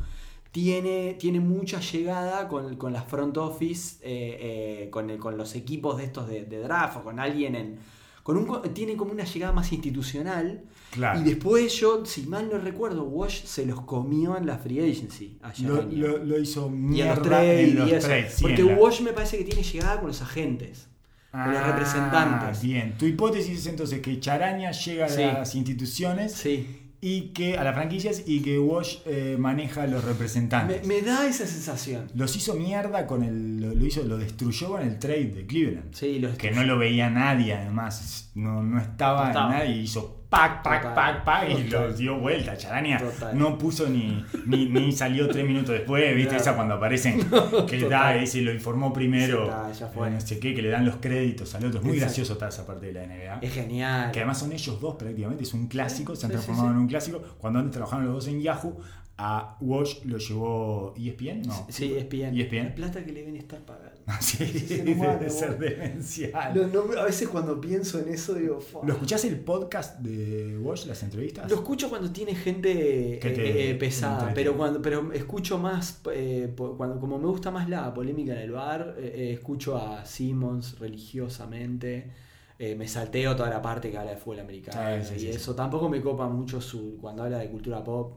tiene, tiene mucha llegada con, con las front office, eh, eh, con, el- con los equipos de estos de, draft o con alguien en... Con un, tiene como una llegada más institucional. Claro. Y después yo, si mal no recuerdo, Wash se los comió en la free agency. a Lo, Yarani. lo- lo hizo y mierda en los trades en los y eso. sí, Porque la- Wash me parece que tiene llegada con los agentes. con los Ah, representantes. Bien, tu hipótesis es entonces que Charaña llega a las instituciones Sí. y que a las franquicias y que Wash eh, maneja a los representantes. me da esa sensación. Los hizo mierda con el. Lo, lo hizo, lo destruyó con el trade de Cleveland. Sí, los Que no lo veía nadie, además. No, no estaba, No estaba. nadie. Hizo pac, pac, Total. pac, pac. Y Total. lo dio vuelta. Charania Total. no puso ni, ni, ni salió tres minutos después. ¿Viste? Claro. Esa cuando aparecen. que da ese lo informó primero. Sí, está, eh, no sé qué, que le dan los créditos al otro. Es muy Exacto. gracioso toda esa parte de la NBA. Es genial. Que además son ellos dos prácticamente, es un clásico, se han transformado sí. en un clásico. Cuando antes trabajaron los dos en Yahoo, a Wash lo llevó ESPN, no. Sí, ESPN. ESPN. La plata que le deben estar pagando. Sí, Ese debe humano, ser demencial. A veces cuando pienso en eso digo, "Fua". ¿Lo escuchás el podcast de Wash, las entrevistas? Lo escucho cuando tiene gente te eh, eh, pesada, pero cuando pero escucho más, eh, cuando como me gusta más la polémica en el bar, eh, escucho a Simmons religiosamente, me salteo toda la parte que habla de fútbol americano Sí, sí, y eso. Tampoco me copa mucho su cuando habla de cultura pop,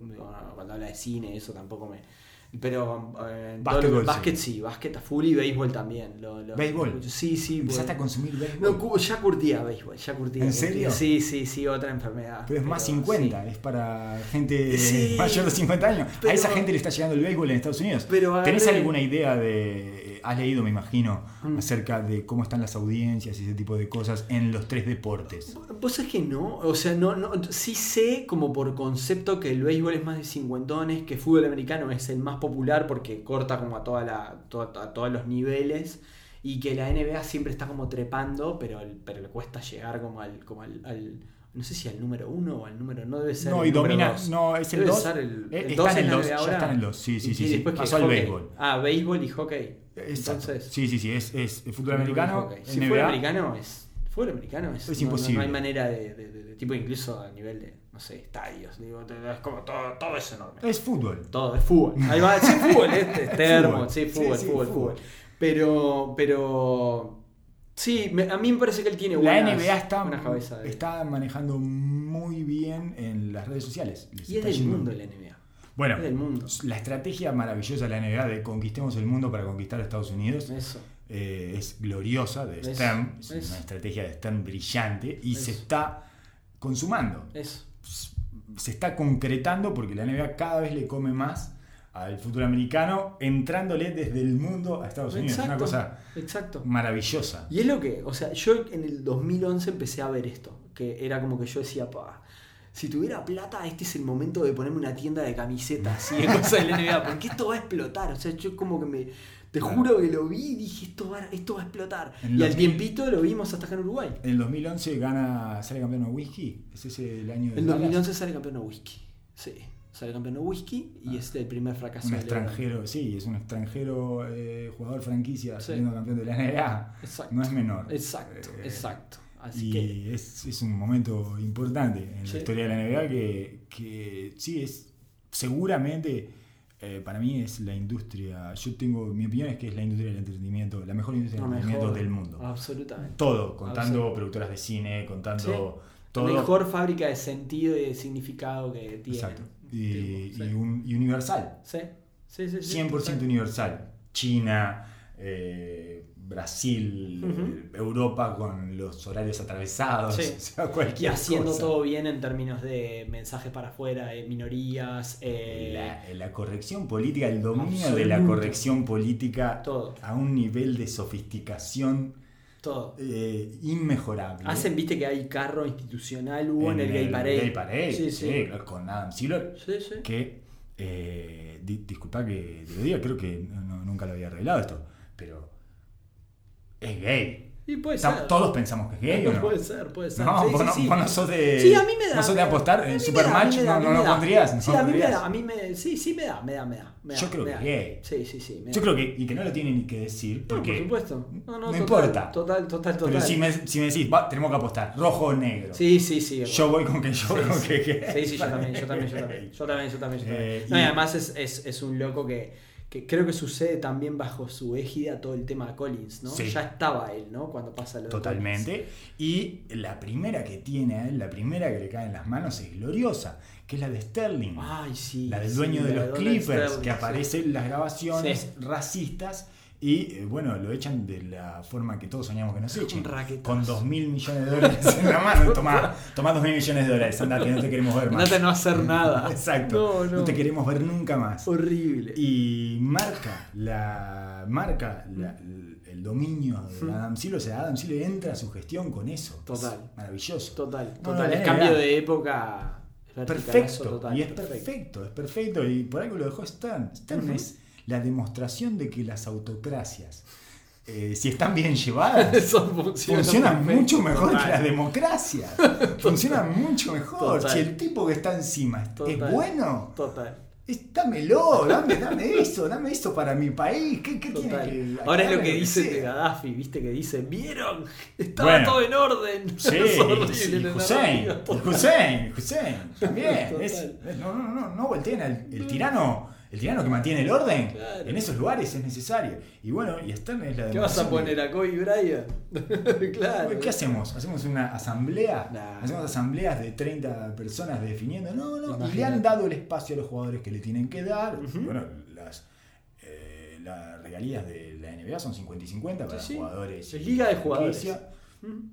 cuando habla de cine, eso tampoco me, Pero eh, Básquetbol, todo- sí. básquet sí, básquet a full y béisbol también. Lo, lo- ¿Béisbol? Sí, sí. Empezaste a consumir béisbol. No, ya curtía béisbol, ya curtía. ¿En curtía. serio? Sí, sí, sí, otra enfermedad. Pero es más Pero 50, es para gente Sí. mayor de 50 años. Pero- a esa gente le está llegando el béisbol en Estados Unidos. Pero ¿Tenés alguna idea de, has leído me imagino, Mm. acerca de cómo están las audiencias y ese tipo de cosas en los tres deportes? Vos sabés que no, o sea, no, no, sí sé como por concepto que el béisbol es más de cincuentones, que el fútbol americano es el más popular porque corta como a toda la, a todos los niveles y que la NBA siempre está como trepando, pero, pero le cuesta llegar como al, como al, al- no sé si al número uno o al número, no debe ser No, el y número domina, dos. no, es el Debe 2. ser el- el está dos en el la 2, NBA ya ahora. está en el 2. Sí, sí, Y sí. sí. después que Pasó al béisbol. Ah, béisbol y hockey. Exacto. Entonces, Sí, sí, sí, es, es fútbol Béisbol y americano, hockey. Si fútbol americano es. Fútbol americano es. Es no- imposible. No, hay manera de, de- de- de- Tipo, incluso a nivel de, no sé, estadios. Digo, es como todo, todo es enorme. Es fútbol. Todo es fútbol. Ahí va, sí, fútbol, este es termo, Fútbol. sí, Sí, fútbol, sí, fútbol, fútbol. fútbol. Pero, pero. Sí, me- a mí me parece que él tiene La buenas, NBA está, de- manejando muy bien en las redes sociales. Les Y es del yendo- mundo la NBA. Bueno, Es del mundo. la estrategia maravillosa de la NBA de conquistemos el mundo para conquistar Estados Unidos Eso. eh, es gloriosa de Es- Stern. Es, una estrategia de Stern brillante y se está consumando. Eso. Se está concretando porque la NBA cada vez le come más al fútbol americano, entrándole desde el mundo a Estados Unidos. Es una Exacto. cosa Exacto. maravillosa. Y es lo que, o sea, yo en el 2011 empecé a ver esto, que era como que yo decía, pa, si tuviera plata, este es el momento de ponerme una tienda de camisetas y de cosas de la NBA, porque esto va a explotar, o sea, yo como que me, te Claro. juro que lo vi y dije, esto va, esto va a explotar. En Y al tiempito lo vimos hasta acá en Uruguay. En el 2011 gana, sale campeón de whisky. ¿Es ese el año de En Dallas? 2011 sale campeón de whisky, sí, sale campeón de whisky y es el primer fracaso Un extranjero, sí, es un extranjero eh, jugador franquicia Sí. saliendo campeón de la NBA. Exacto. No es menor. Exacto, Eh, exacto. Así y que, es, es un momento importante en Sí. la historia de la NBA que, que sí es seguramente eh, para mí es la industria. Yo tengo mi opinión es que es la industria del entretenimiento, la mejor industria del entretenimiento del mundo. Absolutamente. Todo, contando productoras de cine, contando Sí. todo. Mejor fábrica de sentido y de significado que tiene. Exacto. Y, sí. y un- y universal. Sí, sí, sí. sí, 100% total. universal. China, eh, Brasil, eh, Europa con los horarios atravesados, Sí. o sea, Y cualquier haciendo cosa. todo bien en términos de mensajes para afuera, de minorías, eh, La, la corrección política, el dominio de la corrección política todo, a un nivel de sofisticación todo. eh, inmejorable. Hacen, viste que hay carro institucional, hubo en, el Gay Parade. Gay Parade, Sí, sí, con Adam Silver, Sí, sí. que, eh, di- disculpa que te lo diga, creo que no- nunca lo había revelado esto, pero es gay. Y puede ser. Todos pensamos que es gay o no. Puede ser, puede ser. No, Sí, vos, sí, no, sí. vos no sos de. Sí, a mí me da. No sos de apostar en Supermatch, no, lo pondrías. Sí, a mí me da, a mí me. Sí, sí me da, me da, me da. me da, Yo creo me que da. es gay. Sí, sí, sí. Yo creo que. Y que no lo tiene ni que decir. No, Porque, por supuesto. No, no, no importa. Total, total, total. Pero si me, si me decís, va, tenemos que apostar, rojo o negro. Sí, sí, sí. Yo voy con que yo creo sí. que, Sí, sí, yo también, yo también, yo también. Yo también, yo también, yo también. Eh, No, y además es, es, es un loco que, que creo que sucede también bajo su égida todo el tema de Collins, ¿no? Sí. Ya estaba él, ¿no? Cuando pasa lo de. Totalmente. Y la primera que tiene a él, la primera que le cae en las manos es gloriosa, que es la de Sterling. Ay, sí. la del sí, dueño de la los Clippers, Sterling, que aparece en las grabaciones racistas. Y eh, bueno, lo echan de la forma que todos soñamos que nos echen. Con dos mil millones de dólares en la mano. Tomá, tomá dos mil millones de dólares. Andate, no te queremos ver más. Andate a no hacer nada. Exacto. No, No, no. te queremos ver nunca más. Horrible. Y marca la marca la- el dominio de. Adam Silver. O sea, Adam Silver entra a su gestión con eso. Total. Es maravilloso. Total, total. no, cambio de época. Perfecto. total, y es perfecto. es perfecto. Y por algo lo dejó es la demostración de que las autocracias, eh, si están bien llevadas, funcionan mucho mejor que las democracias. funcionan mucho mejor. Total. Si el tipo que está encima es- Total. es bueno, Total. es- dámelo, dame, dame eso, dame eso para mi país. ¿Qué, qué tiene que Ahora es lo que dice de Gaddafi, viste que dice, ¿vieron? Estaba Bueno. todo en orden. Sí, es horrible. sí, Hussein. Hussein, Hussein, también. Es- no, no, no, no volteen al el tirano, el tirano que mantiene el orden. Claro. En esos lugares es necesario. Y bueno, y Stern es la ¿Qué vas a poner de- a Kobe Bryant? claro. ¿Qué hacemos? ¿Hacemos una asamblea? Nah. ¿Hacemos asambleas de 30 personas definiendo? No, no. Y le han dado el espacio a los jugadores que le tienen que dar. Bueno, las, las regalías de la NBA son 50 y 50 para Sí, sí. jugadores. Es liga de jugadores.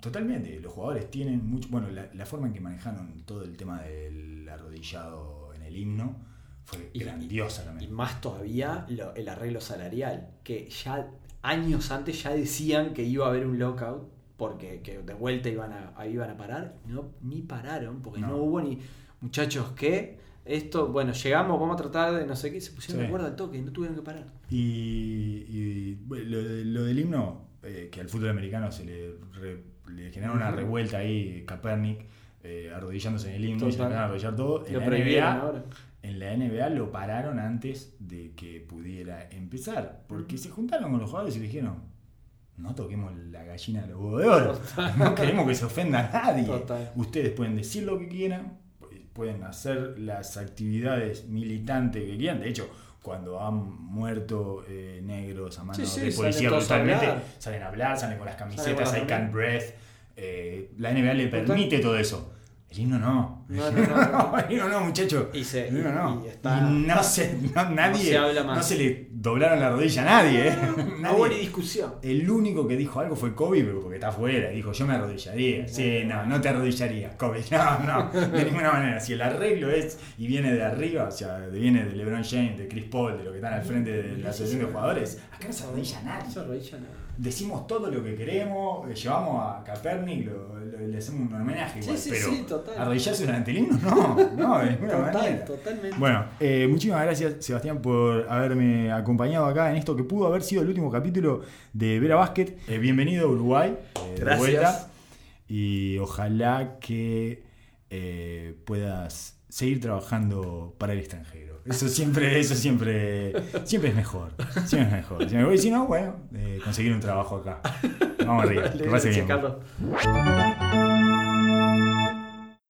Totalmente, los jugadores tienen mucho. Bueno, la, la forma en que manejaron todo el tema del arrodillado en el himno fue Y- grandiosa Y también. más todavía lo- el arreglo salarial, que ya años antes ya decían que iba a haber un lockout porque que de vuelta iban a, iban a parar, no, ni pararon, porque no. No. hubo ni muchachos que esto, bueno, llegamos, vamos a tratar de no sé qué, se pusieron Sí. de acuerdo al toque, no tuvieron que parar. Y, y, lo, lo del himno, eh, que al fútbol americano se le, re- le generó una revuelta ahí, Kaepernick, eh, arrodillándose en el himno y se a arrodillar todo. En Lo la prohibieron NBA, ahora. En la NBA lo pararon antes de que pudiera empezar, porque se juntaron con los jugadores y le dijeron, no toquemos la gallina de los huevos de oro, no queremos que se ofenda a nadie. Total. Ustedes pueden decir lo que quieran, pueden hacer las actividades militantes que quieran, de hecho, cuando han muerto eh, negros a manos Sí, sí, de salen policía a brutalmente, hablar. salen a hablar, salen con las Salen camisetas, con hay las can breath, eh, la NBA le permite todo eso. El himno no. No, no, no, no. El himno no, muchacho. Y se- El himno no. y está- no se, no, nadie, se habla más. no se le doblaron la rodilla a nadie. ¿eh? No Nadie. hubo ni discusión. El único que dijo algo fue Kobe, porque está afuera. Dijo, yo me arrodillaría. Sí, no, no te arrodillarías, Kobe. No, no, de ninguna manera. Si el arreglo es y viene de arriba, o sea, viene de LeBron James, de Chris Paul, de lo que están al frente de la asociación de jugadores, acá no se arrodilla No nadie. se arrodilla nada. Decimos todo lo que queremos, eh, llevamos a Kaepernick, lo- lo- le hacemos un homenaje Sí, igual, sí, pero sí, total. arrodillarse durante el himno, no, no, de ninguna Total, manera. totalmente. Bueno, eh, muchísimas gracias Sebastián por haberme acompañado acá en esto que pudo haber sido el último capítulo de Vera Basket. Eh, bienvenido a Uruguay, eh, de Gracias. vuelta. Y ojalá que eh, puedas seguir trabajando para el extranjero. Eso siempre, eso siempre, siempre es mejor. Siempre es mejor. Si me voy, si no, bueno, eh, conseguir un trabajo acá. Vamos arriba. Que pase bien.